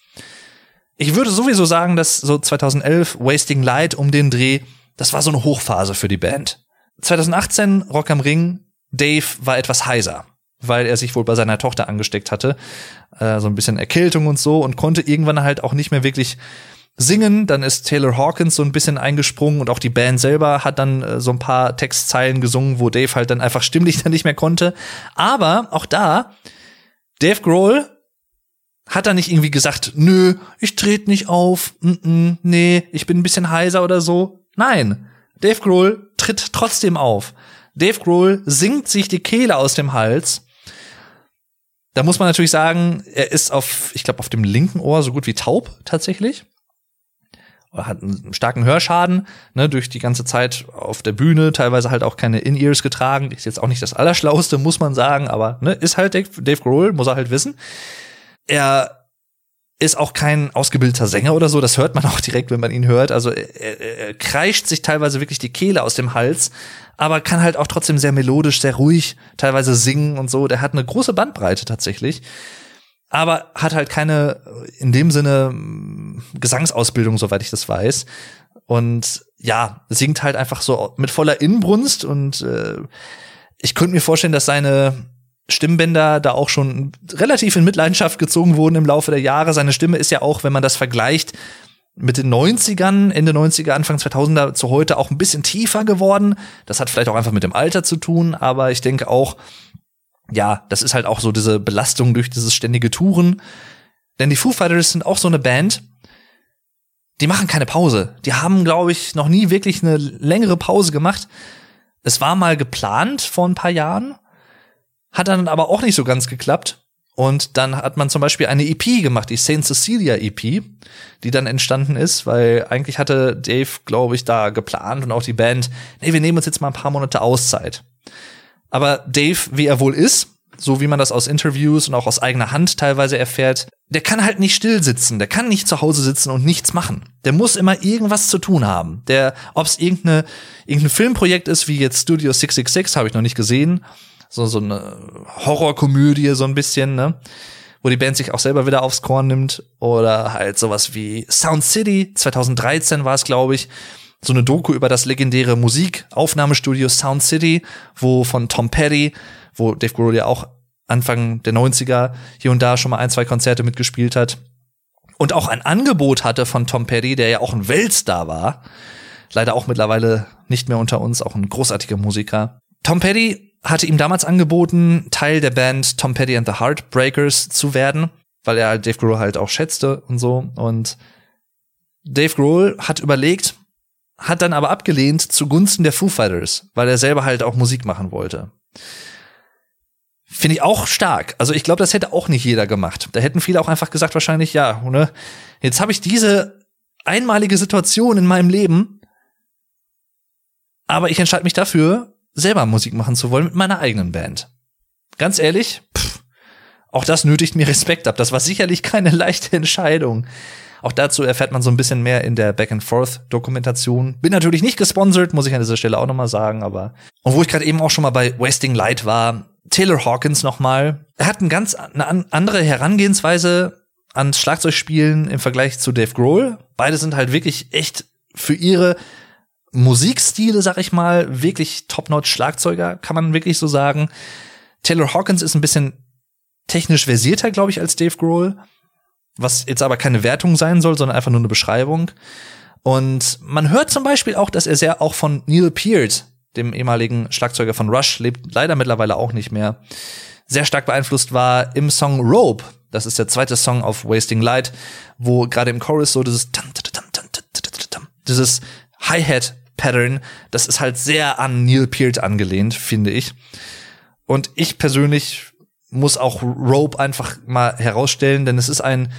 Ich würde sowieso sagen, dass so 2011 Wasting Light um den Dreh, das war so eine Hochphase für die Band. 2018 Rock am Ring, Dave war etwas heiser, weil er sich wohl bei seiner Tochter angesteckt hatte, äh, so ein bisschen Erkältung und so und konnte irgendwann halt auch nicht mehr wirklich singen. Dann ist Taylor Hawkins so ein bisschen eingesprungen und auch die Band selber hat dann äh, so ein paar Textzeilen gesungen, wo Dave halt dann einfach stimmlich dann nicht mehr konnte. Aber auch da, Dave Grohl hat er nicht irgendwie gesagt, nö, ich trete nicht auf, mm -mm, nee, ich bin ein bisschen heiser oder so. Nein, Dave Grohl tritt trotzdem auf. Dave Grohl singt sich die Kehle aus dem Hals. Da muss man natürlich sagen, er ist auf, ich glaube, auf dem linken Ohr so gut wie taub tatsächlich hat einen starken Hörschaden, ne, durch die ganze Zeit auf der Bühne, teilweise halt auch keine In-Ears getragen. Ist jetzt auch nicht das Allerschlauste, muss man sagen, aber ne, ist halt Dave, Dave Grohl, muss er halt wissen. Er ist auch kein ausgebildeter Sänger oder so, das hört man auch direkt, wenn man ihn hört. Also er, er, er kreischt sich teilweise wirklich die Kehle aus dem Hals, aber kann halt auch trotzdem sehr melodisch, sehr ruhig teilweise singen und so. Der hat eine große Bandbreite tatsächlich aber hat halt keine in dem Sinne Gesangsausbildung, soweit ich das weiß. Und ja, singt halt einfach so mit voller Inbrunst und äh, ich könnte mir vorstellen, dass seine Stimmbänder da auch schon relativ in Mitleidenschaft gezogen wurden im Laufe der Jahre. Seine Stimme ist ja auch, wenn man das vergleicht, mit den 90ern, Ende 90er, Anfang 2000er zu heute auch ein bisschen tiefer geworden. Das hat vielleicht auch einfach mit dem Alter zu tun, aber ich denke auch, ja, das ist halt auch so diese Belastung durch dieses ständige Touren. Denn die Foo Fighters sind auch so eine Band, die machen keine Pause. Die haben, glaube ich, noch nie wirklich eine längere Pause gemacht. Es war mal geplant vor ein paar Jahren, hat dann aber auch nicht so ganz geklappt. Und dann hat man zum Beispiel eine EP gemacht, die Saint Cecilia EP, die dann entstanden ist, weil eigentlich hatte Dave, glaube ich, da geplant und auch die Band, nee, wir nehmen uns jetzt mal ein paar Monate Auszeit. Aber Dave, wie er wohl ist, so wie man das aus Interviews und auch aus eigener Hand teilweise erfährt, der kann halt nicht still sitzen, der kann nicht zu Hause sitzen und nichts machen. Der muss immer irgendwas zu tun haben. Der, ob es irgendeine, irgendein Filmprojekt ist, wie jetzt Studio 666, habe ich noch nicht gesehen. So, so eine Horrorkomödie, so ein bisschen, ne? Wo die Band sich auch selber wieder aufs Korn nimmt. Oder halt sowas wie Sound City, 2013 war es, glaube ich so eine Doku über das legendäre Musikaufnahmestudio Sound City, wo von Tom Petty, wo Dave Grohl ja auch Anfang der 90er hier und da schon mal ein, zwei Konzerte mitgespielt hat. Und auch ein Angebot hatte von Tom Petty, der ja auch ein Weltstar war. Leider auch mittlerweile nicht mehr unter uns, auch ein großartiger Musiker. Tom Petty hatte ihm damals angeboten, Teil der Band Tom Petty and the Heartbreakers zu werden, weil er Dave Grohl halt auch schätzte und so. Und Dave Grohl hat überlegt, hat dann aber abgelehnt zugunsten der Foo Fighters, weil er selber halt auch Musik machen wollte. Finde ich auch stark. Also ich glaube, das hätte auch nicht jeder gemacht. Da hätten viele auch einfach gesagt, wahrscheinlich, ja, ne, jetzt habe ich diese einmalige Situation in meinem Leben, aber ich entscheide mich dafür, selber Musik machen zu wollen mit meiner eigenen Band. Ganz ehrlich, pff, auch das nötigt mir Respekt ab. Das war sicherlich keine leichte Entscheidung. Auch dazu erfährt man so ein bisschen mehr in der Back-and-Forth-Dokumentation. Bin natürlich nicht gesponsert, muss ich an dieser Stelle auch nochmal sagen, aber. Und wo ich gerade eben auch schon mal bei Wasting Light war, Taylor Hawkins nochmal. Er hat eine ganz andere Herangehensweise ans Schlagzeugspielen im Vergleich zu Dave Grohl. Beide sind halt wirklich echt für ihre Musikstile, sag ich mal, wirklich top-notch Schlagzeuger, kann man wirklich so sagen. Taylor Hawkins ist ein bisschen technisch versierter, glaube ich, als Dave Grohl, was jetzt aber keine Wertung sein soll, sondern einfach nur eine Beschreibung. Und man hört zum Beispiel auch, dass er sehr auch von Neil Peart, dem ehemaligen Schlagzeuger von Rush, lebt leider mittlerweile auch nicht mehr, sehr stark beeinflusst war im Song Rope. Das ist der zweite Song auf Wasting Light, wo gerade im Chorus so dieses dieses Hi-Hat-Pattern, das ist halt sehr an Neil Peart angelehnt, finde ich. Und ich persönlich muss auch Rope einfach mal herausstellen, denn es ist ein,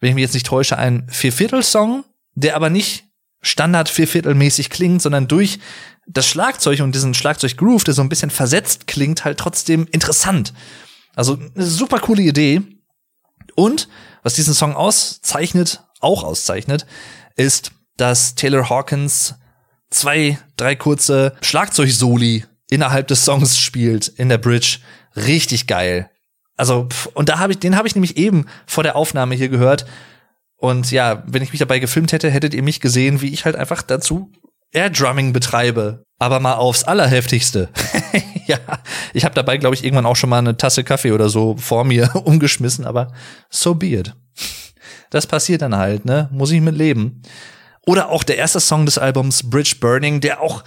wenn ich mich jetzt nicht täusche, ein Vierviertel-Song, der aber nicht Standard Vierviertelmäßig klingt, sondern durch das Schlagzeug und diesen Schlagzeug-Groove, der so ein bisschen versetzt klingt, halt trotzdem interessant. Also eine super coole Idee. Und was diesen Song auszeichnet, auch auszeichnet, ist, dass Taylor Hawkins zwei, drei kurze Schlagzeugsoli innerhalb des Songs spielt in der Bridge. Richtig geil. Also, und da habe ich, den habe ich nämlich eben vor der Aufnahme hier gehört. Und ja, wenn ich mich dabei gefilmt hätte, hättet ihr mich gesehen, wie ich halt einfach dazu Air Drumming betreibe. Aber mal aufs Allerheftigste. ja, ich habe dabei, glaube ich, irgendwann auch schon mal eine Tasse Kaffee oder so vor mir umgeschmissen, aber so be it. Das passiert dann halt, ne? Muss ich mit leben. Oder auch der erste Song des Albums Bridge Burning, der auch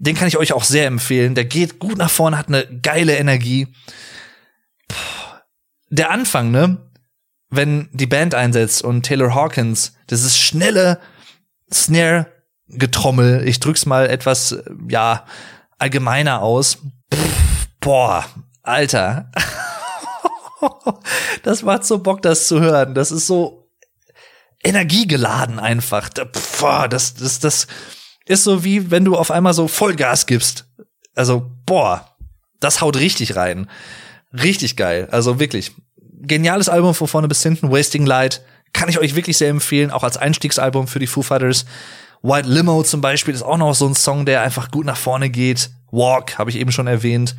den kann ich euch auch sehr empfehlen. Der geht gut nach vorne, hat eine geile Energie. Puh. Der Anfang, ne? Wenn die Band einsetzt und Taylor Hawkins, das ist schnelle Snare-Getrommel. Ich drück's mal etwas, ja, allgemeiner aus. Pff, boah, Alter. das macht so Bock, das zu hören. Das ist so energiegeladen einfach. Das, das, das, ist so wie wenn du auf einmal so Vollgas gibst. Also, boah, das haut richtig rein. Richtig geil. Also wirklich. Geniales Album von vorne bis hinten. Wasting Light. Kann ich euch wirklich sehr empfehlen. Auch als Einstiegsalbum für die Foo Fighters. White Limo zum Beispiel ist auch noch so ein Song, der einfach gut nach vorne geht. Walk, habe ich eben schon erwähnt.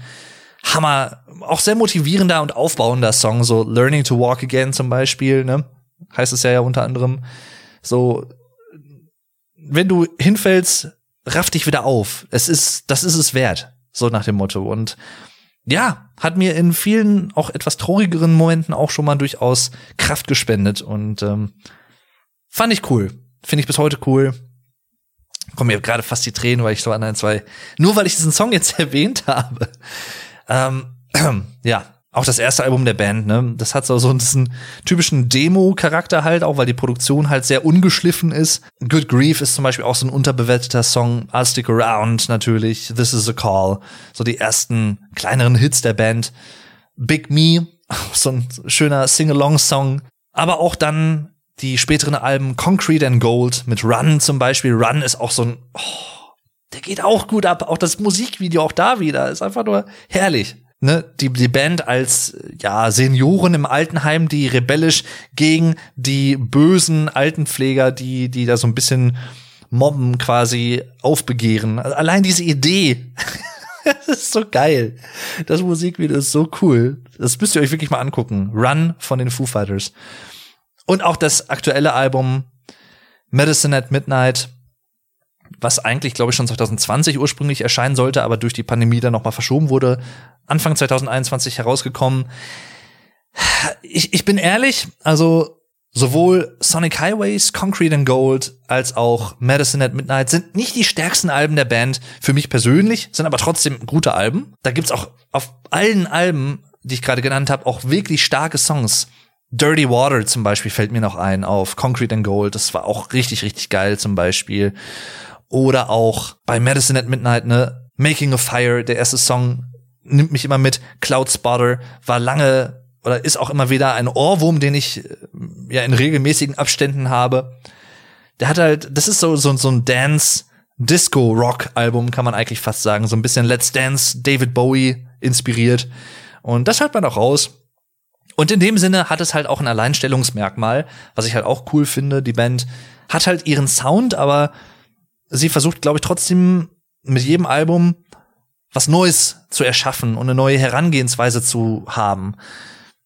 Hammer. Auch sehr motivierender und aufbauender Song. So Learning to Walk Again zum Beispiel, ne? Heißt es ja ja unter anderem. So wenn du hinfällst, raff dich wieder auf. Es ist, das ist es wert. So nach dem Motto. Und ja, hat mir in vielen auch etwas traurigeren Momenten auch schon mal durchaus Kraft gespendet und ähm, fand ich cool. Finde ich bis heute cool. Kommen mir gerade fast die Tränen, weil ich so an ein, zwei, nur weil ich diesen Song jetzt erwähnt habe. Ähm, ja, auch das erste Album der Band, ne? Das hat so, so diesen typischen Demo-Charakter halt, auch weil die Produktion halt sehr ungeschliffen ist. Good Grief ist zum Beispiel auch so ein unterbewerteter Song. I'll Stick Around natürlich. This is a Call. So die ersten kleineren Hits der Band. Big Me, so ein schöner Sing-Along-Song. Aber auch dann die späteren Alben Concrete and Gold mit Run zum Beispiel. Run ist auch so ein, oh, der geht auch gut ab. Auch das Musikvideo, auch da wieder, ist einfach nur herrlich ne, die, die Band als ja Senioren im Altenheim, die rebellisch gegen die bösen Altenpfleger, die die da so ein bisschen mobben quasi aufbegehren. Also allein diese Idee, das ist so geil. Das Musikvideo ist so cool. Das müsst ihr euch wirklich mal angucken. Run von den Foo Fighters. Und auch das aktuelle Album Medicine at Midnight was eigentlich, glaube ich, schon 2020 ursprünglich erscheinen sollte, aber durch die Pandemie dann nochmal verschoben wurde, Anfang 2021 herausgekommen. Ich, ich bin ehrlich, also sowohl Sonic Highways, Concrete and Gold als auch Medicine at Midnight sind nicht die stärksten Alben der Band für mich persönlich, sind aber trotzdem gute Alben. Da gibt's auch auf allen Alben, die ich gerade genannt habe, auch wirklich starke Songs. Dirty Water zum Beispiel fällt mir noch ein auf Concrete and Gold. Das war auch richtig, richtig geil zum Beispiel. Oder auch bei Medicine at Midnight, ne? Making a Fire, der erste Song, nimmt mich immer mit. Cloud Spotter war lange oder ist auch immer wieder ein Ohrwurm, den ich äh, ja in regelmäßigen Abständen habe. Der hat halt, das ist so, so, so ein Dance, Disco-Rock-Album, kann man eigentlich fast sagen. So ein bisschen Let's Dance, David Bowie inspiriert. Und das hört man auch raus. Und in dem Sinne hat es halt auch ein Alleinstellungsmerkmal, was ich halt auch cool finde. Die Band hat halt ihren Sound, aber sie versucht, glaube ich, trotzdem mit jedem Album was Neues zu erschaffen und eine neue Herangehensweise zu haben.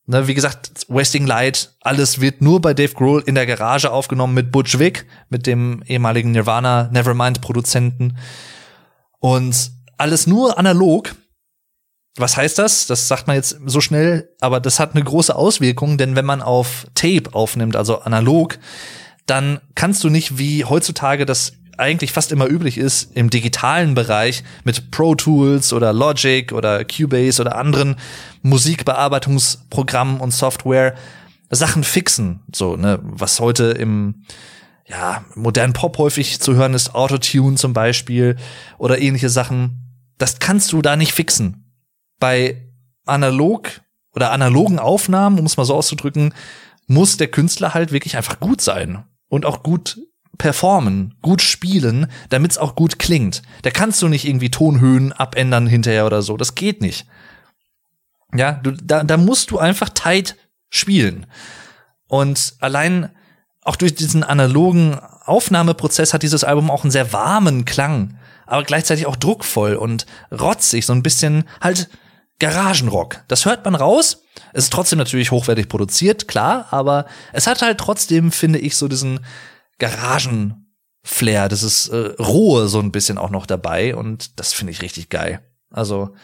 Ne, wie gesagt, Wasting Light, alles wird nur bei Dave Grohl in der Garage aufgenommen mit Butch Vig, mit dem ehemaligen Nirvana Nevermind Produzenten. Und alles nur analog. Was heißt das? Das sagt man jetzt so schnell, aber das hat eine große Auswirkung, denn wenn man auf Tape aufnimmt, also analog, dann kannst du nicht wie heutzutage das eigentlich fast immer üblich ist, im digitalen Bereich mit Pro Tools oder Logic oder Cubase oder anderen Musikbearbeitungsprogrammen und Software Sachen fixen, so, ne, was heute im ja, modernen Pop häufig zu hören ist, Autotune zum Beispiel oder ähnliche Sachen. Das kannst du da nicht fixen. Bei analog oder analogen Aufnahmen, um es mal so auszudrücken, muss der Künstler halt wirklich einfach gut sein und auch gut performen, gut spielen, damit es auch gut klingt. Da kannst du nicht irgendwie Tonhöhen abändern hinterher oder so. Das geht nicht. Ja, du, da, da musst du einfach tight spielen. Und allein auch durch diesen analogen Aufnahmeprozess hat dieses Album auch einen sehr warmen Klang, aber gleichzeitig auch druckvoll und rotzig, so ein bisschen halt Garagenrock. Das hört man raus. Es ist trotzdem natürlich hochwertig produziert, klar, aber es hat halt trotzdem, finde ich, so diesen Garagenflair, das ist äh, rohe so ein bisschen auch noch dabei und das finde ich richtig geil. Also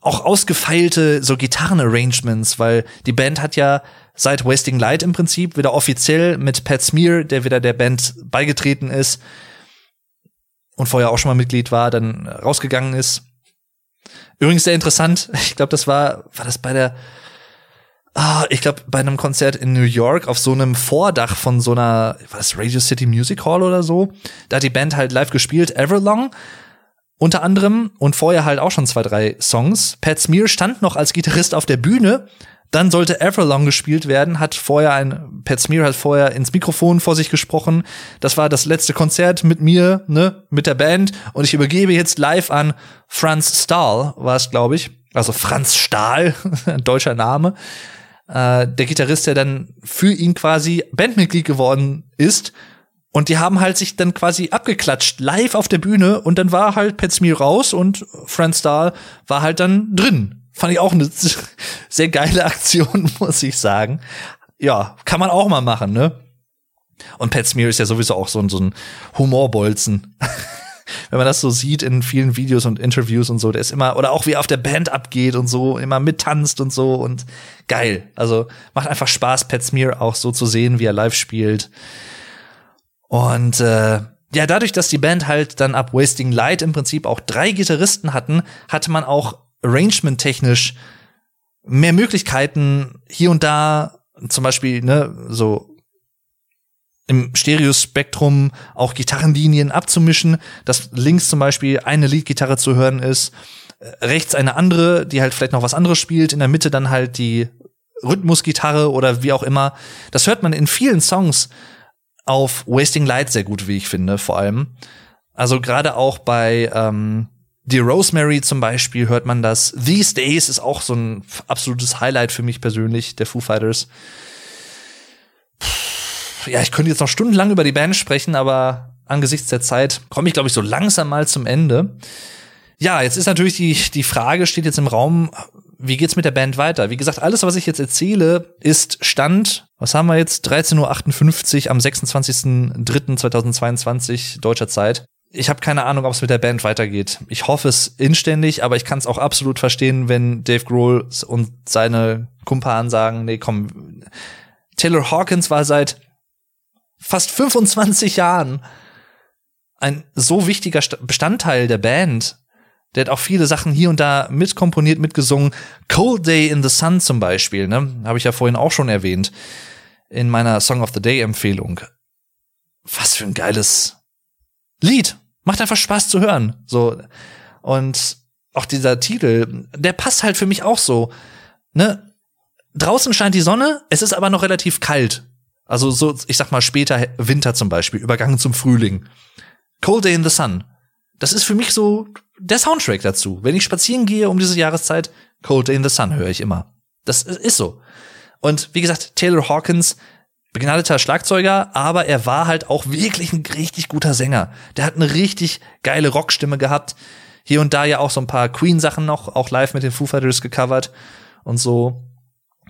auch ausgefeilte so Gitarrenarrangements, weil die Band hat ja seit Wasting Light im Prinzip wieder offiziell mit Pat Smear, der wieder der Band beigetreten ist und vorher auch schon mal Mitglied war, dann rausgegangen ist. Übrigens sehr interessant, ich glaube, das war war das bei der ah, ich glaube, bei einem Konzert in New York auf so einem Vordach von so einer, was, Radio City Music Hall oder so. Da hat die Band halt live gespielt, Everlong. Unter anderem und vorher halt auch schon zwei, drei Songs. Pat Smear stand noch als Gitarrist auf der Bühne. Dann sollte Everlong gespielt werden, hat vorher ein, Pat Smear hat vorher ins Mikrofon vor sich gesprochen. Das war das letzte Konzert mit mir, ne, mit der Band. Und ich übergebe jetzt live an Franz Stahl, war es, glaube ich. Also Franz Stahl, deutscher Name äh, der Gitarrist, der dann für ihn quasi Bandmitglied geworden ist. Und die haben halt sich dann quasi abgeklatscht, live auf der Bühne. Und dann war halt Pat raus und Franz Stahl war halt dann drin. Fand ich auch eine sehr geile Aktion, muss ich sagen. Ja, kann man auch mal machen, ne? Und Pat Smear ist ja sowieso auch so ein, so ein Humorbolzen. wenn man das so sieht in vielen Videos und Interviews und so, der ist immer, oder auch wie er auf der Band abgeht und so, immer mittanzt und so und geil. Also macht einfach Spaß, Pat Smear auch so zu sehen, wie er live spielt. Und äh, ja, dadurch, dass die Band halt dann ab Wasting Light im Prinzip auch drei Gitarristen hatten, hatte man auch arrangement-technisch mehr Möglichkeiten hier und da, zum Beispiel, ne, so im Stereospektrum auch Gitarrenlinien abzumischen, dass links zum Beispiel eine Leadgitarre zu hören ist, äh, rechts eine andere, die halt vielleicht noch was anderes spielt, in der Mitte dann halt die Rhythmusgitarre oder wie auch immer. Das hört man in vielen Songs auf Wasting Light sehr gut, wie ich finde, vor allem. Also gerade auch bei ähm, die Rosemary zum Beispiel hört man das. These Days ist auch so ein absolutes Highlight für mich persönlich, der Foo Fighters ja, ich könnte jetzt noch stundenlang über die Band sprechen, aber angesichts der Zeit komme ich, glaube ich, so langsam mal zum Ende. Ja, jetzt ist natürlich die, die Frage, steht jetzt im Raum, wie geht's mit der Band weiter? Wie gesagt, alles, was ich jetzt erzähle, ist Stand, was haben wir jetzt? 13.58 Uhr am 26.03.2022 deutscher Zeit. Ich habe keine Ahnung, ob es mit der Band weitergeht. Ich hoffe es inständig, aber ich kann es auch absolut verstehen, wenn Dave Grohl und seine Kumpanen sagen, nee, komm, Taylor Hawkins war seit fast 25 Jahren ein so wichtiger Bestandteil der Band. Der hat auch viele Sachen hier und da mitkomponiert, mitgesungen. Cold Day in the Sun zum Beispiel, ne? Habe ich ja vorhin auch schon erwähnt. In meiner Song of the Day Empfehlung. Was für ein geiles Lied. Macht einfach Spaß zu hören. So. Und auch dieser Titel, der passt halt für mich auch so. Ne? Draußen scheint die Sonne, es ist aber noch relativ kalt. Also so, ich sag mal später Winter zum Beispiel, Übergang zum Frühling. Cold Day in the Sun. Das ist für mich so der Soundtrack dazu. Wenn ich spazieren gehe um diese Jahreszeit, Cold Day in the Sun höre ich immer. Das ist so. Und wie gesagt, Taylor Hawkins, begnadeter Schlagzeuger, aber er war halt auch wirklich ein richtig guter Sänger. Der hat eine richtig geile Rockstimme gehabt. Hier und da ja auch so ein paar Queen-Sachen noch, auch live mit den Foo Fighters gecovert und so.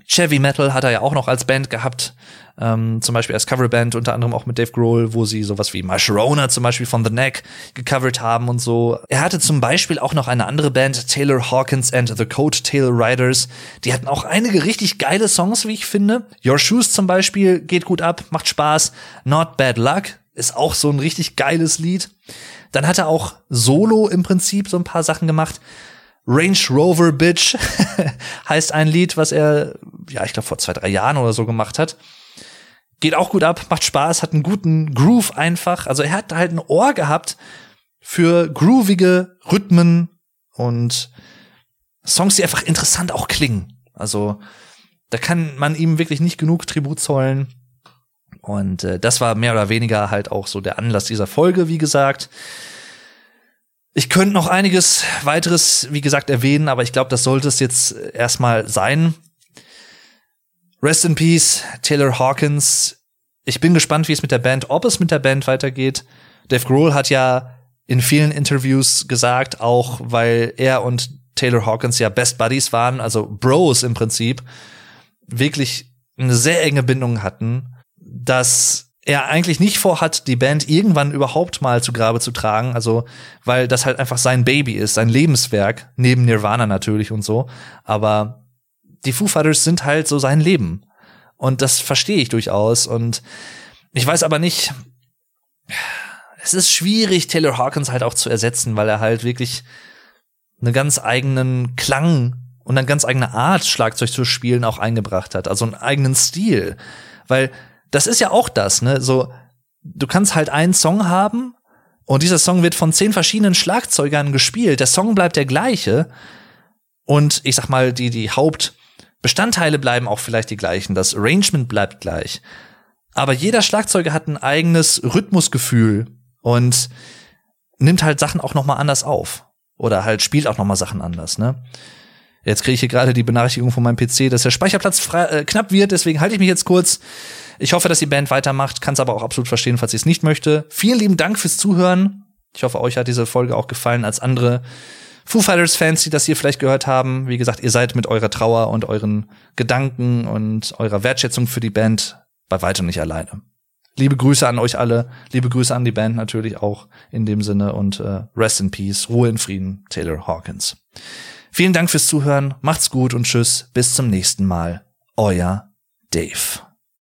Chevy Metal hat er ja auch noch als Band gehabt, ähm, zum Beispiel als Coverband, unter anderem auch mit Dave Grohl, wo sie sowas wie My Sharona zum Beispiel von The Neck gecovert haben und so. Er hatte zum Beispiel auch noch eine andere Band, Taylor Hawkins and the Coattail Riders. Die hatten auch einige richtig geile Songs, wie ich finde. Your Shoes zum Beispiel geht gut ab, macht Spaß. Not Bad Luck ist auch so ein richtig geiles Lied. Dann hat er auch solo im Prinzip so ein paar Sachen gemacht. Range Rover Bitch heißt ein Lied, was er, ja, ich glaube, vor zwei, drei Jahren oder so gemacht hat. Geht auch gut ab, macht Spaß, hat einen guten Groove einfach. Also er hat halt ein Ohr gehabt für groovige Rhythmen und Songs, die einfach interessant auch klingen. Also da kann man ihm wirklich nicht genug Tribut zollen. Und äh, das war mehr oder weniger halt auch so der Anlass dieser Folge, wie gesagt. Ich könnte noch einiges weiteres, wie gesagt, erwähnen, aber ich glaube, das sollte es jetzt erstmal sein. Rest in Peace, Taylor Hawkins. Ich bin gespannt, wie es mit der Band, ob es mit der Band weitergeht. Dave Grohl hat ja in vielen Interviews gesagt, auch weil er und Taylor Hawkins ja Best Buddies waren, also Bros im Prinzip, wirklich eine sehr enge Bindung hatten, dass er eigentlich nicht vorhat, die Band irgendwann überhaupt mal zu Grabe zu tragen, also weil das halt einfach sein Baby ist, sein Lebenswerk, neben Nirvana natürlich und so, aber die Foo Fighters sind halt so sein Leben. Und das verstehe ich durchaus. Und ich weiß aber nicht, es ist schwierig, Taylor Hawkins halt auch zu ersetzen, weil er halt wirklich einen ganz eigenen Klang und eine ganz eigene Art, Schlagzeug zu spielen, auch eingebracht hat, also einen eigenen Stil, weil das ist ja auch das, ne? So, du kannst halt einen Song haben und dieser Song wird von zehn verschiedenen Schlagzeugern gespielt. Der Song bleibt der gleiche. Und ich sag mal, die, die Hauptbestandteile bleiben auch vielleicht die gleichen. Das Arrangement bleibt gleich. Aber jeder Schlagzeuger hat ein eigenes Rhythmusgefühl und nimmt halt Sachen auch noch mal anders auf. Oder halt spielt auch noch mal Sachen anders, ne? Jetzt kriege ich hier gerade die Benachrichtigung von meinem PC, dass der Speicherplatz frei, äh, knapp wird, deswegen halte ich mich jetzt kurz. Ich hoffe, dass die Band weitermacht, kann es aber auch absolut verstehen, falls sie es nicht möchte. Vielen lieben Dank fürs Zuhören. Ich hoffe, euch hat diese Folge auch gefallen als andere Foo Fighters Fans, die das hier vielleicht gehört haben. Wie gesagt, ihr seid mit eurer Trauer und euren Gedanken und eurer Wertschätzung für die Band bei weitem nicht alleine. Liebe Grüße an euch alle, liebe Grüße an die Band natürlich auch in dem Sinne und äh, Rest in Peace, Ruhe in Frieden, Taylor Hawkins. Vielen Dank fürs Zuhören, macht's gut und tschüss, bis zum nächsten Mal. Euer Dave.